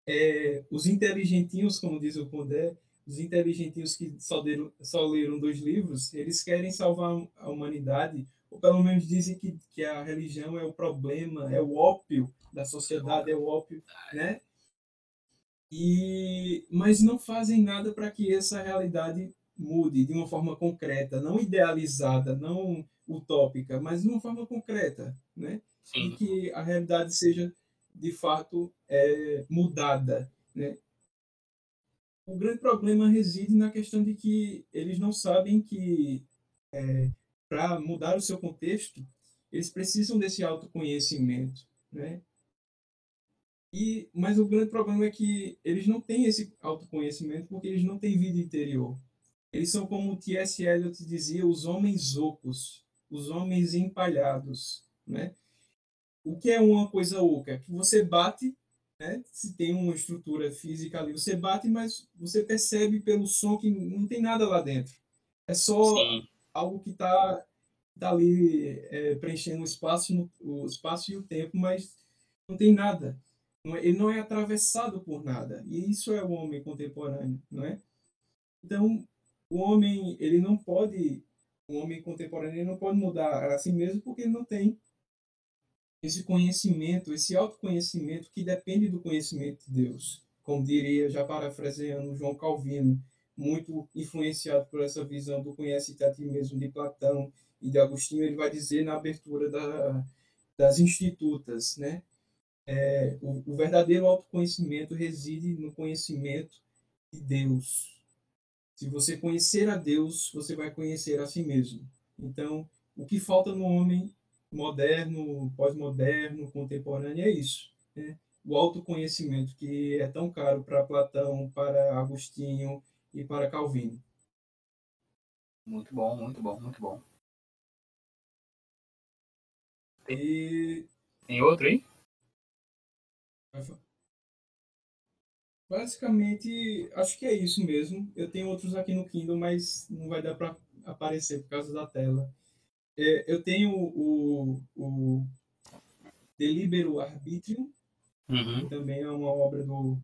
é, os inteligentinhos, como diz o Condé, os inteligentinhos que só, deram, só leram dois livros, eles querem salvar a humanidade, ou pelo menos dizem que, que a religião é o problema, é o ópio da sociedade, é o ópio, né? E, mas não fazem nada para que essa realidade mude de uma forma concreta, não idealizada, não utópica, mas de uma forma concreta, né? Sim. E que a realidade seja de fato é, mudada, né? O grande problema reside na questão de que eles não sabem que é, para mudar o seu contexto eles precisam desse autoconhecimento, né? E, mas o grande problema é que eles não têm esse autoconhecimento porque eles não têm vida interior. Eles são como o T.S. Eliot dizia, os homens ocos, os homens empalhados, né? O que é uma coisa oca? Que você bate, né? Se tem uma estrutura física ali, você bate, mas você percebe pelo som que não tem nada lá dentro. É só Sim. algo que está tá ali é, preenchendo o espaço, o espaço e o tempo, mas não tem nada. É, ele não é atravessado por nada. E isso é o homem contemporâneo, não é? Então, o homem, ele não pode, o homem contemporâneo, não pode mudar a si mesmo porque ele não tem esse conhecimento, esse autoconhecimento que depende do conhecimento de Deus. Como diria, já parafraseando João Calvino, muito influenciado por essa visão do conhece-te a ti mesmo de Platão e de Agostinho, ele vai dizer na abertura da, das institutas, né? É, o, o verdadeiro autoconhecimento reside no conhecimento de Deus, se você conhecer a Deus, você vai conhecer a si mesmo. Então, o que falta no homem moderno, pós-moderno, contemporâneo é isso. Né? O autoconhecimento, que é tão caro para Platão, para Agostinho e para Calvino. Muito bom, muito bom, muito bom. E... Tem outro aí? Basicamente, acho que é isso mesmo. Eu tenho outros aqui no Kindle, mas não vai dar para aparecer por causa da tela. É, eu tenho o, o Delibero Arbitrium, uhum. que também é uma obra do,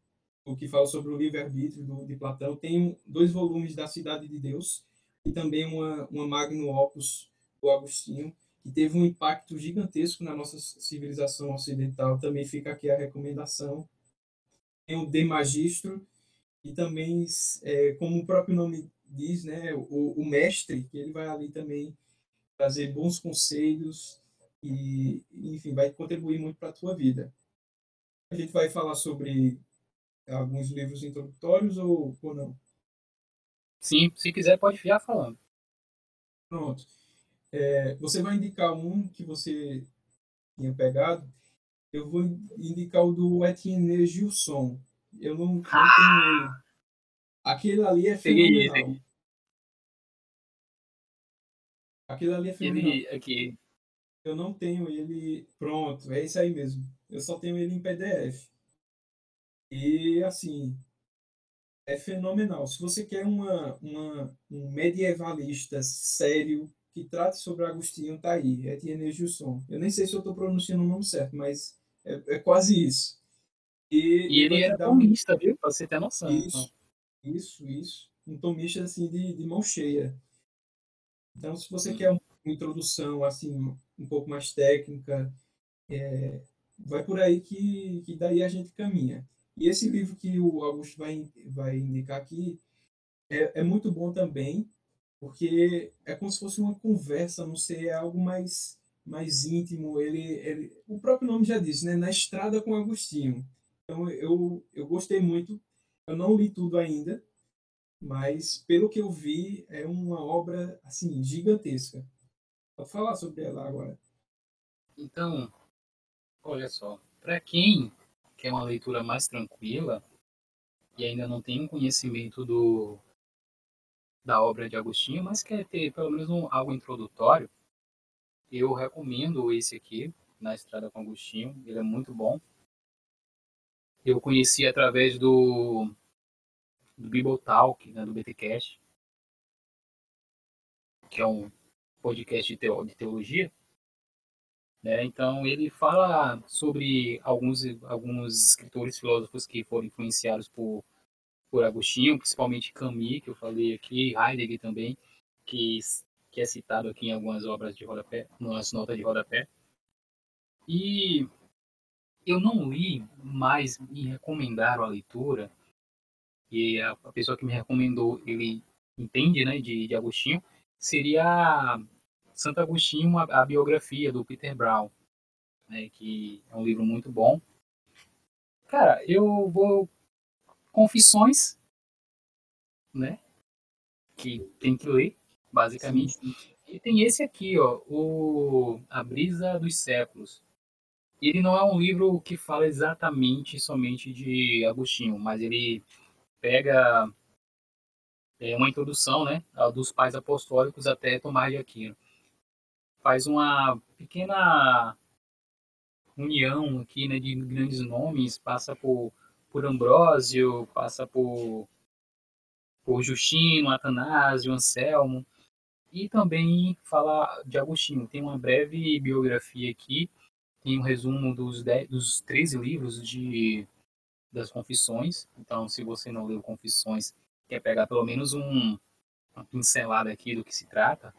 do que fala sobre o livre-arbítrio de Platão. Tenho dois volumes da Cidade de Deus e também uma, uma Magnum Opus do Agostinho, que teve um impacto gigantesco na nossa civilização ocidental. Também fica aqui a recomendação tem o de magistro e também, é, como o próprio nome diz, né, o, o, mestre, que ele vai ali também trazer bons conselhos e, enfim, vai contribuir muito para a tua vida. A gente vai falar sobre alguns livros introdutórios ou, ou não? Sim, se quiser pode ficar falando. Pronto. É, você vai indicar um que você tinha pegado, eu vou indicar o do Etienne Gilson. Eu não, não ah! tenho ele. Aquele ali é fenomenal. Aquele ali é fenomenal. Ele, aqui. Eu não tenho ele pronto, é isso aí mesmo. Eu só tenho ele em PDF. E assim, é fenomenal. Se você quer uma, uma, um medievalista sério que trate sobre Agostinho, tá aí. Etienne Gilson. Eu nem sei se eu estou pronunciando o nome certo, mas é, é quase isso. E, e ele era tomista, um... viu? Pra você ter noção. Isso, então. isso, isso. Um tomista assim de, de mão cheia. Então, se você quer uma introdução assim um pouco mais técnica, é, vai por aí que, que daí a gente caminha. E esse livro que o Augusto vai, vai indicar aqui é, é muito bom também, porque é como se fosse uma conversa, não sei, é algo mais mais íntimo. Ele, ele, o próprio nome já disse, né? Na estrada com Agostinho. Então eu, eu gostei muito. Eu não li tudo ainda, mas pelo que eu vi é uma obra assim gigantesca. Pode falar sobre ela agora. Então, olha só, para quem quer uma leitura mais tranquila e ainda não tem um conhecimento do da obra de Agostinho, mas quer ter pelo menos um, algo introdutório, eu recomendo esse aqui, Na Estrada com Agostinho. Ele é muito bom. Eu conheci através do, do Bible Talk, né, do BTcast, que é um podcast de, teologia. Né? Então, ele fala sobre alguns, alguns escritores filósofos que foram influenciados por, por Agostinho, principalmente Camus, que eu falei aqui, Heidegger também, que, que é citado aqui em algumas obras de rodapé, nas notas de rodapé. E eu não li, mas me recomendaram a leitura, e a, a pessoa que me recomendou, ele entende né, de, de Agostinho, seria Santo Agostinho, a, a biografia do Peter Brown, né, que é um livro muito bom. Cara, eu vou Confissões, né, que tem que ler, basicamente. E tem esse aqui, ó, o A Brisa dos Séculos. Ele não é um livro que fala exatamente somente de Agostinho, mas ele pega é, uma introdução, né, dos pais apostólicos até Tomás de Aquino faz uma pequena união aqui né, de grandes nomes, passa por, por Ambrósio, passa por, por Justino, Atanásio, Anselmo, e também fala de Agostinho. Tem uma breve biografia aqui, tem um resumo dos, dez, dos 13 livros de, das Confissões. Então, se você não leu Confissões, quer pegar pelo menos um, uma pincelada aqui do que se trata,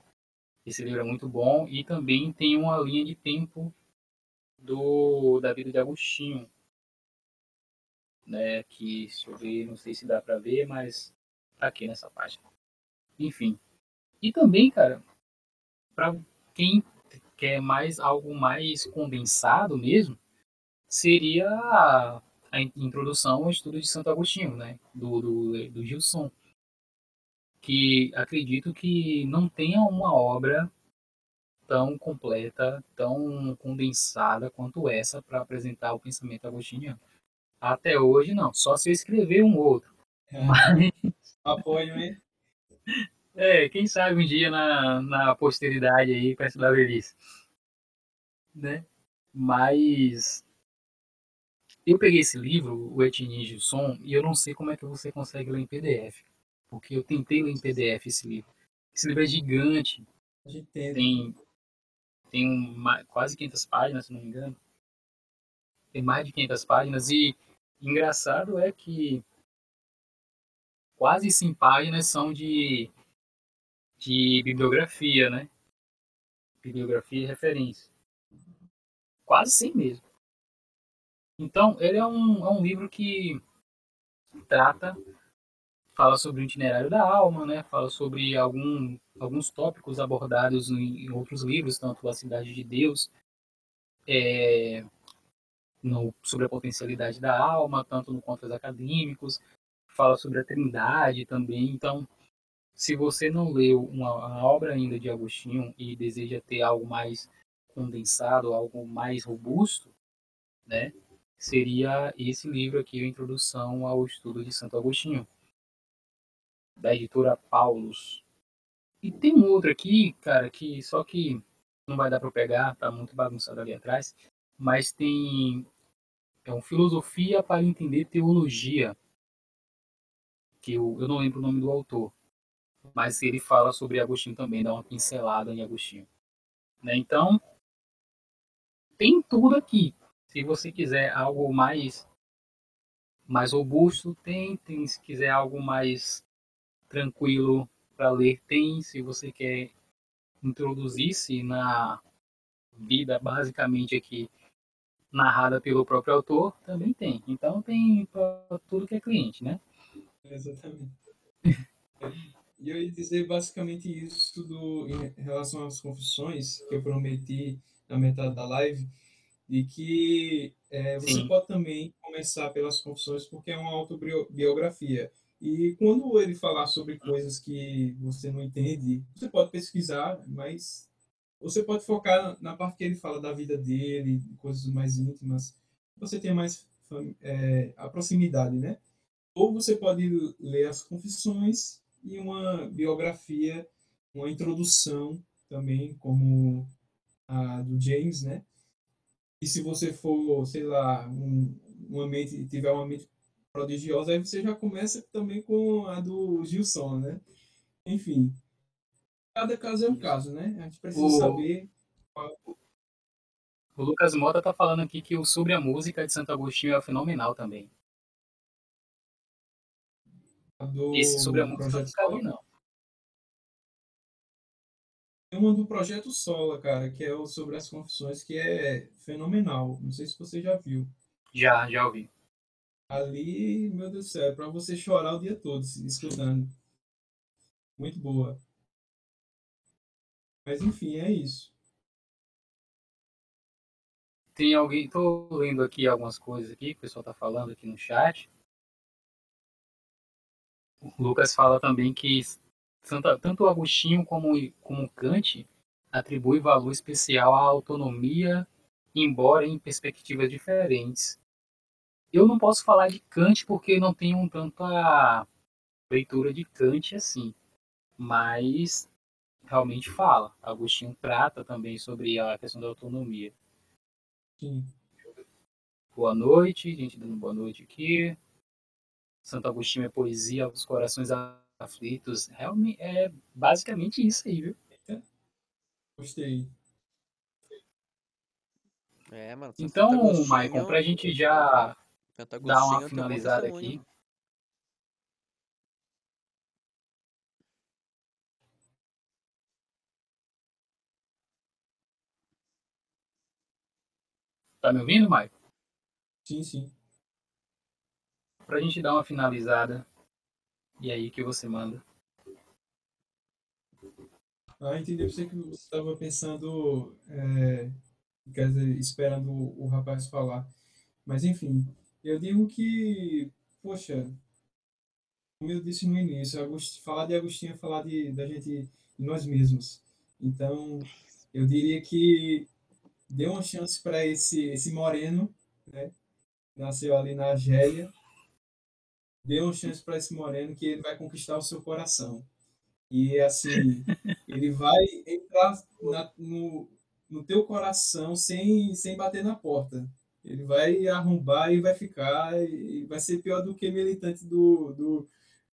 esse livro é muito bom e também tem uma linha de tempo do da vida de Agostinho, né? Que se eu ver, não sei se dá para ver, mas tá aqui nessa página. Enfim. E também, cara, para quem quer mais algo mais condensado mesmo, seria a, a introdução ao estudo de Santo Agostinho, né? Do, do, do Gilson que acredito que não tenha uma obra tão completa, tão condensada quanto essa para apresentar o pensamento agostiniano. Até hoje, não. Só se eu escrever um outro. É. Mas... Apoio, hein? É, quem sabe um dia na, na posteridade aí, perto da velhice. Né? Mas eu peguei esse livro, o Etnie Gilson, e eu não sei como é que você consegue ler em PDF porque eu tentei ler em PDF esse livro. Esse livro é gigante. Tem, tem uma, quase 500 páginas, se não me engano. Tem mais de 500 páginas e engraçado é que quase 100 páginas são de, de bibliografia, né? Bibliografia e referência. Quase 100 mesmo. Então, ele é um, é um livro que trata fala sobre o itinerário da alma, né? Fala sobre algum, alguns tópicos abordados em, em outros livros, tanto a Cidade de Deus, é, no, sobre a potencialidade da alma, tanto no Contos Acadêmicos, fala sobre a Trindade também. Então, se você não leu uma, uma obra ainda de Agostinho e deseja ter algo mais condensado, algo mais robusto, né? Seria esse livro aqui, a Introdução ao Estudo de Santo Agostinho da editora Paulus. E tem um outro aqui, cara, que só que não vai dar para pegar, tá muito bagunçado ali atrás, mas tem é um filosofia para entender teologia, que eu, eu não lembro o nome do autor, mas ele fala sobre Agostinho também, dá uma pincelada em Agostinho. Né? Então, tem tudo aqui. Se você quiser algo mais mais robusto, tem, tem se quiser algo mais tranquilo para ler tem, se você quer introduzir-se na vida basicamente aqui narrada pelo próprio autor, também tem. Então tem para tudo que é cliente, né? Exatamente. E eu ia dizer basicamente isso do, em relação às confissões que eu prometi na metade da live, de que é, você Sim. pode também começar pelas confissões porque é uma autobiografia. E quando ele falar sobre coisas que você não entende, você pode pesquisar, mas você pode focar na parte que ele fala da vida dele, coisas mais íntimas. Você tem mais é, a proximidade, né? Ou você pode ler as confissões e uma biografia, uma introdução também, como a do James, né? E se você for, sei lá, um, uma mente, tiver uma mente prodigiosa, aí você já começa também com a do Gilson, né? Enfim, cada caso é um caso, né? A gente precisa o... saber qual... O Lucas Mota tá falando aqui que o Sobre a Música de Santo Agostinho é fenomenal também. Do Esse Sobre a Música não não. Tem uma do Projeto Sola, cara, que é o sobre as confissões, que é fenomenal. Não sei se você já viu. Já, já ouvi. Ali, meu Deus do céu, é pra você chorar o dia todo escutando. Muito boa. Mas enfim, é isso. Tem alguém, tô lendo aqui algumas coisas aqui, que o pessoal tá falando aqui no chat. O Lucas fala também que tanto Agostinho como, como Kant atribui valor especial à autonomia, embora em perspectivas diferentes. Eu não posso falar de Kant porque não tenho tanta leitura de Kant assim, mas realmente fala. Agostinho trata também sobre a questão da autonomia. Sim. Boa noite, gente dando boa noite aqui. Santo Agostinho é poesia aos corações aflitos. Realmente é basicamente isso aí, viu? Gostei. É, mano. Então, Maicon, pra gente já dar uma finalizada aqui. Tá me ouvindo, Maicon? Sim, sim. Pra gente dar uma finalizada. E aí, que você manda? Ah, entendi. Eu sei que você estava pensando, é, quer dizer, esperando o, o rapaz falar. Mas, enfim, eu digo que, poxa, como eu disse no início, falar de Agostinho é falar de, da gente, de nós mesmos. Então, eu diria que dê uma chance para esse, esse moreno, né? Nasceu ali na Argélia. Dê uma chance para esse moreno que ele vai conquistar o seu coração. E assim, ele vai entrar na, no, no teu coração sem, sem bater na porta. Ele vai arrombar e vai ficar, e vai ser pior do que militante do, do,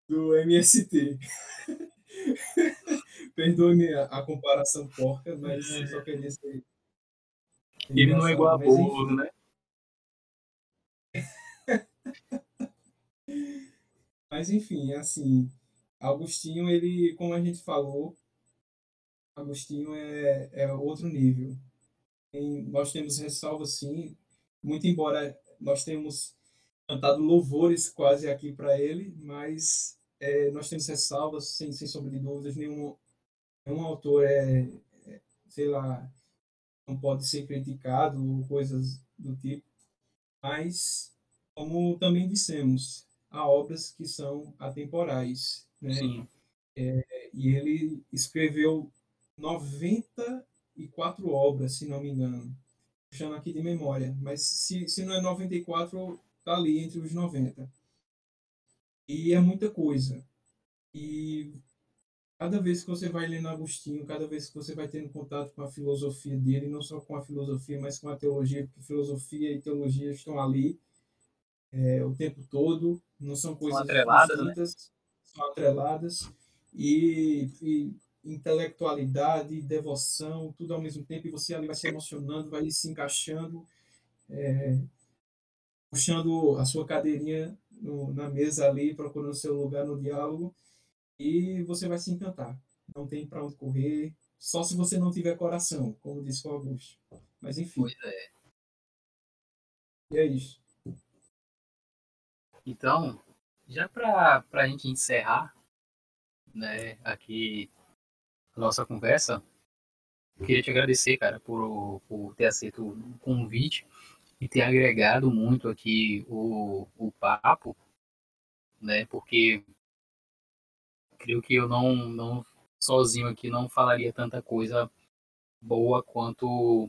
do MST. Perdoe-me a, a, comparação porca, mas eu só queria ser ele não é igual a bolo, né? Mas enfim, assim, Agostinho, ele, como a gente falou, Agostinho é, é outro nível. Nós temos ressalvas, sim, muito embora nós tenhamos cantado louvores quase aqui para ele, mas é, nós temos ressalvas, sem, sem sombra de dúvidas, nenhum, nenhum autor é, é sei lá, não pode ser criticado ou coisas do tipo, mas como também dissemos, há obras que são atemporais, né? Sim. É, e ele escreveu 94 obras, se não me engano, puxando aqui de memória, mas se, se não é 94, tá ali entre os 90. E é muita coisa. E cada vez que você vai lendo Agostinho, cada vez que você vai tendo contato com a filosofia dele, não só com a filosofia, mas com a teologia, porque filosofia e teologia estão ali é, o tempo todo, não são coisas são atreladas, né? são atreladas, e, e intelectualidade, devoção, tudo ao mesmo tempo, e você ali vai se emocionando, vai se encaixando, é, puxando a sua cadeirinha no, na mesa ali, procurando seu lugar no diálogo, e você vai se encantar. Não tem para onde correr, só se você não tiver coração, como disse o Augusto. Mas enfim. Pois é. E é isso. Então, já para a gente encerrar né, aqui a nossa conversa, queria te agradecer, cara, por, por ter aceito o convite e ter agregado muito aqui o, o papo, né, porque creio que eu não, não sozinho aqui não falaria tanta coisa boa quanto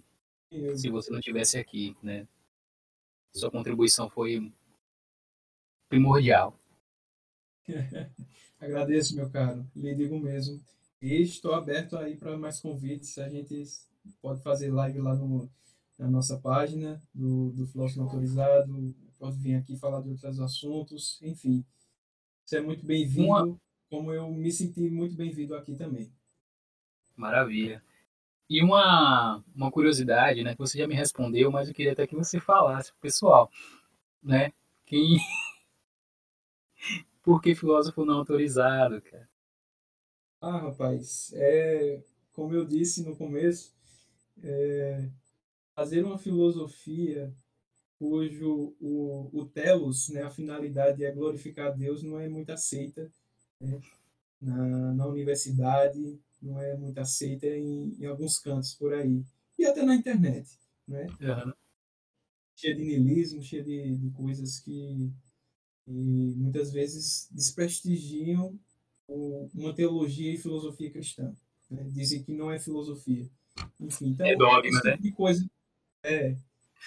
se você não tivesse aqui, né? Sua contribuição foi primordial. Agradeço, meu caro. Lhe digo mesmo. E estou aberto aí para mais convites. A gente pode fazer live lá no, na nossa página do, do Floss Autorizado. Pode vir aqui falar de outros assuntos. Enfim, você é muito bem-vindo. Uma... Como eu me senti muito bem-vindo aqui também. Maravilha. E uma, uma curiosidade, né, que você já me respondeu, mas eu queria até que você falasse pro pessoal, né? Quem Por que filósofo não autorizado, cara? Ah, rapaz, é como eu disse no começo, é, fazer uma filosofia cujo o, o telos, né, a finalidade é glorificar Deus, não é muito aceita né, na, na universidade, não é muito aceita em, em alguns cantos por aí. E até na internet, né? Uhum. Cheia de niilismo, cheia de, de coisas que muitas vezes desprestigiam o, uma teologia e filosofia cristã. Né? Dizem que não é filosofia. Enfim, então, é dogma, né? Tipo coisa, é,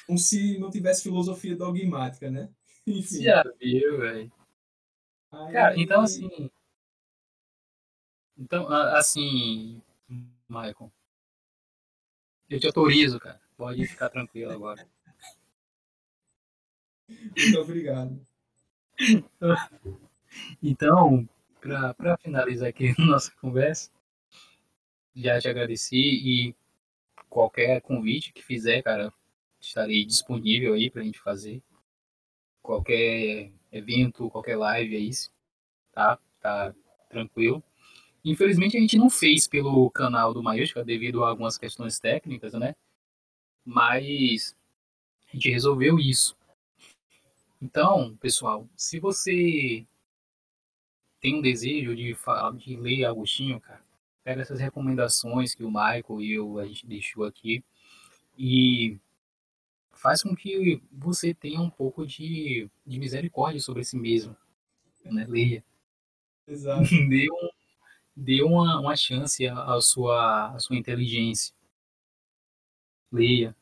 como se não tivesse filosofia dogmática, né? Enfim. Já viu, velho. Cara, então assim, então, assim, Michael, eu te autorizo, cara. Pode ficar tranquilo agora. Muito obrigado. Então, para finalizar aqui nossa conversa, já te agradeci e qualquer convite que fizer, cara, estarei disponível aí para a gente fazer. Qualquer evento, qualquer live é isso, tá? Tá tranquilo. Infelizmente a gente não fez pelo canal do Maiústica devido a algumas questões técnicas, né? Mas a gente resolveu isso. Então, pessoal, se você tem um desejo de, falar, de ler Agostinho, cara, pega essas recomendações que o Michael e eu a gente deixou aqui e faz com que você tenha um pouco de, de misericórdia sobre si mesmo. Né? Leia. Exato. Dê um, dê uma, uma chance à sua, à sua inteligência. Leia.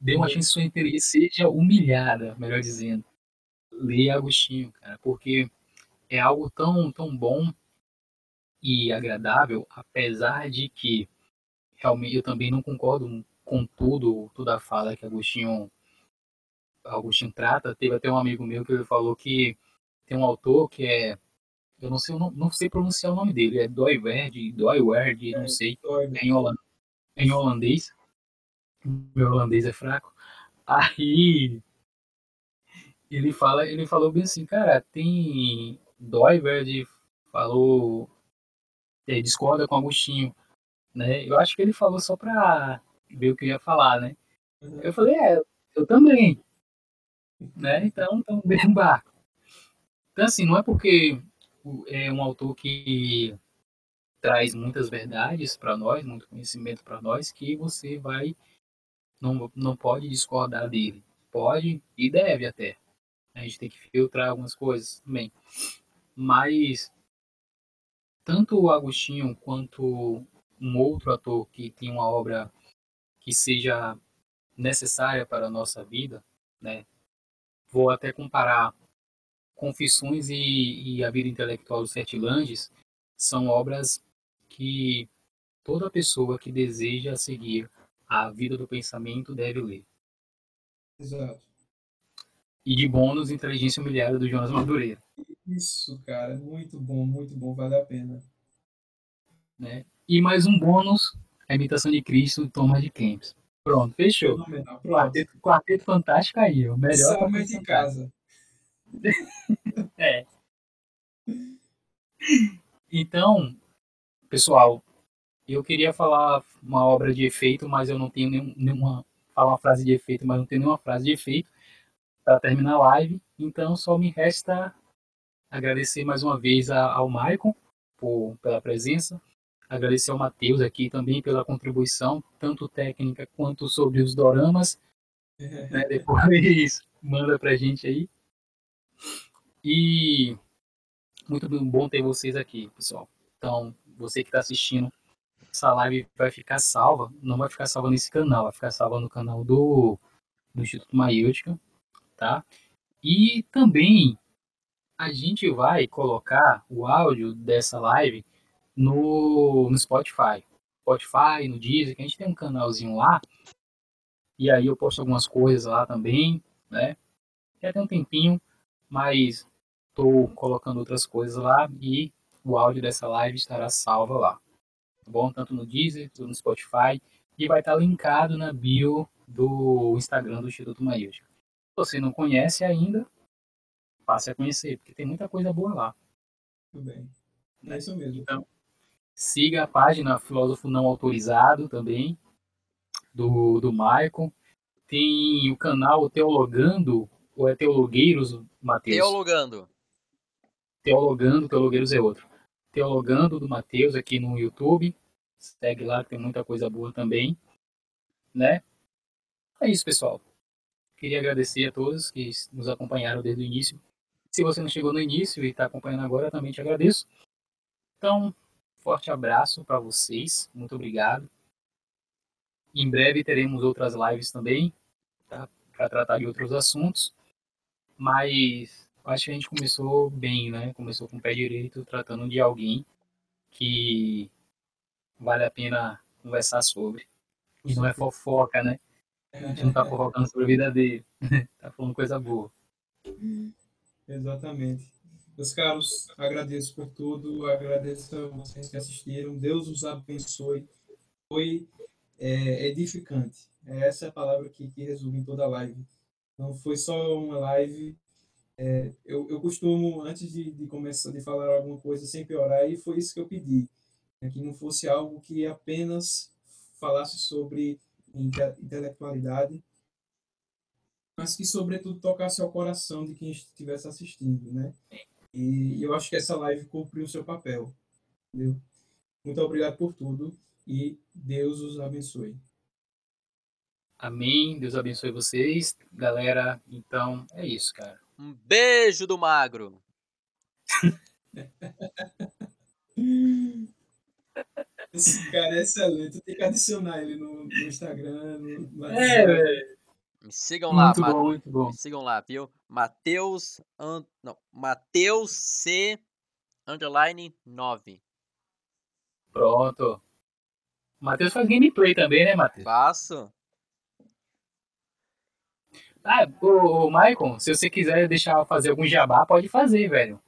Dê uma chance à sua inteligência. Seja humilhada, melhor dizendo. Leia Agostinho, cara, porque é algo tão, tão bom e agradável, apesar de que realmente eu também não concordo com tudo, toda a fala que Agostinho, Agostinho trata. Teve até um amigo meu que ele falou que tem um autor que é eu não sei, não, não sei pronunciar o nome dele. É Doiverd, Doiverd, não sei. É em, holand, é em holandês. Meu holandês é fraco. Aí ele fala, ele falou bem assim, cara, tem Doiverd falou é, discorda com Agostinho, né? Eu acho que ele falou só pra ver o que eu ia falar, né? Uhum. Eu falei, é, eu também, né? Então, então mesmo barco. Então assim, não é porque é um autor que traz muitas verdades para nós, muito conhecimento para nós, que você vai não, não pode discordar dele. Pode e deve até. A gente tem que filtrar algumas coisas também. Mas tanto o Agostinho quanto um outro ator que tem uma obra que seja necessária para a nossa vida, né? Vou até comparar Confissões e, e a Vida Intelectual dos Sete Langes são obras que toda pessoa que deseja seguir a vida do pensamento deve ler. Exato. E de bônus, Inteligência Humilhada do Jonas Madureira. Isso, cara, muito bom, muito bom, vale a pena. Né? E mais um bônus, a imitação de Cristo, Thomas de Kempis. Pronto, fechou. Pronto. Quarteto, quarteto fantástico aí, o melhor. Somente de casa é. Então, pessoal, eu queria falar uma obra de efeito, mas eu não tenho nenhum, nenhuma. Falar uma frase de efeito, mas não tenho nenhuma frase de efeito para terminar a live. Então, só me resta agradecer mais uma vez ao Maicon por, pela presença, agradecer ao Matheus aqui também pela contribuição, tanto técnica quanto sobre os doramas. né, depois manda pra gente aí. E muito bom ter vocês aqui, pessoal. Então, você que está assistindo, essa live vai ficar salva. Não vai ficar salva nesse canal, vai ficar salva no canal do, do Instituto Maiútica, tá? E também a gente vai colocar o áudio dessa live no, no Spotify. Spotify, no Deezer, que a gente tem um canalzinho lá. E aí eu posto algumas coisas lá também, né? Já tem um tempinho, mas estou colocando outras coisas lá e o áudio dessa live estará salvo lá. Tá bom? Tanto no Deezer, quanto no Spotify. E vai estar linkado na bio do Instagram do Instituto Maílde. Se você não conhece ainda, passe a conhecer, porque tem muita coisa boa lá. Tudo bem. É isso mesmo. Então, siga a página Filósofo Não Autorizado também, do, do Michael. Tem o canal Teologando, ou é Teologueiros, Matheus? Teologando. Teologando, Teologueiros é outro. Teologando do Matheus aqui no YouTube. Segue lá, que tem muita coisa boa também. Né? É isso, pessoal. Queria agradecer a todos que nos acompanharam desde o início. Se você não chegou no início e está acompanhando agora, também te agradeço. Então, forte abraço para vocês. Muito obrigado. Em breve teremos outras lives também, tá? Para tratar de outros assuntos. Mas acho que a gente começou bem, né? Começou com o pé direito, tratando de alguém que vale a pena conversar sobre. E não é fofoca, né? A gente não tá fofocando sobre a vida dele. tá falando coisa boa. Exatamente. Meus caros, agradeço por tudo, agradeço a vocês que assistiram. Deus os abençoe. Foi é, edificante. É essa é a palavra que, que resume toda a live. Não foi só uma live. É, eu, eu costumo, antes de, de começar de falar alguma coisa, sempre orar, e foi isso que eu pedi. É que não fosse algo que apenas falasse sobre intelectualidade, mas que, sobretudo, tocasse ao coração de quem estivesse assistindo, né? E eu acho que essa live cumpriu o seu papel, entendeu? Muito obrigado por tudo e Deus os abençoe. Amém. Deus abençoe vocês. Galera, então é isso, cara. Um beijo do magro. Esse cara é excelente. Tem que adicionar ele no, no Instagram. No, é, velho. Me sigam lá, muito bom, muito bom. Me sigam lá, viu? Mateus, an... não, Mateus C underline 9. Pronto. Matheus faz gameplay também, né, Matheus? Faço. Ah, o, o Maicon, se você quiser deixar fazer algum jabá, pode fazer, velho.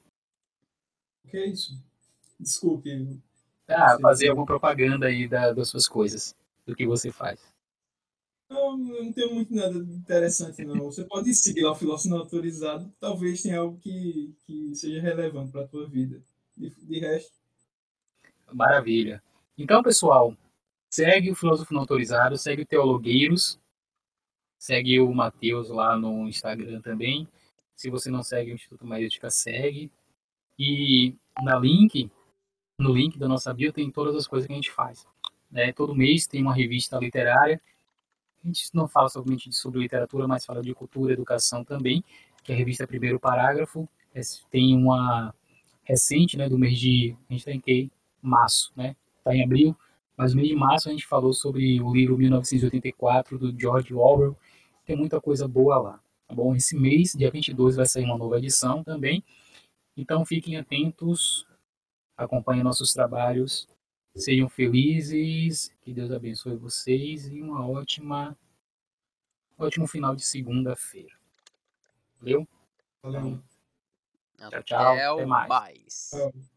O que é isso? Desculpe. Ah, fazer alguma propaganda aí da, das suas coisas, do que você faz. Não, não tenho muito nada interessante, não. Você pode seguir lá o filósofo não autorizado. Talvez tenha algo que, que seja relevante para a tua vida. De, de resto. Maravilha. Então, pessoal, segue o Filósofo Não Autorizado, segue o Teologueiros, segue o Matheus lá no Instagram também. Se você não segue o Instituto Maíltica, segue. E na link, no link da nossa bio tem todas as coisas que a gente faz. Né? Todo mês tem uma revista literária. A gente não fala somente sobre literatura, mas fala de cultura, educação também, que é a revista Primeiro Parágrafo. Tem uma recente, né, do mês de, a gente está em que? Março, né? Está em abril, mas no mês de março a gente falou sobre o livro 1984 do George Orwell. Tem muita coisa boa lá, tá bom? Esse mês, dia 22, vai sair uma nova edição também. Então fiquem atentos, acompanhem nossos trabalhos, sejam felizes, que Deus abençoe vocês e uma ótima, ótimo final de segunda-feira. Valeu? Valeu. Tchau, tchau. Até mais. mais.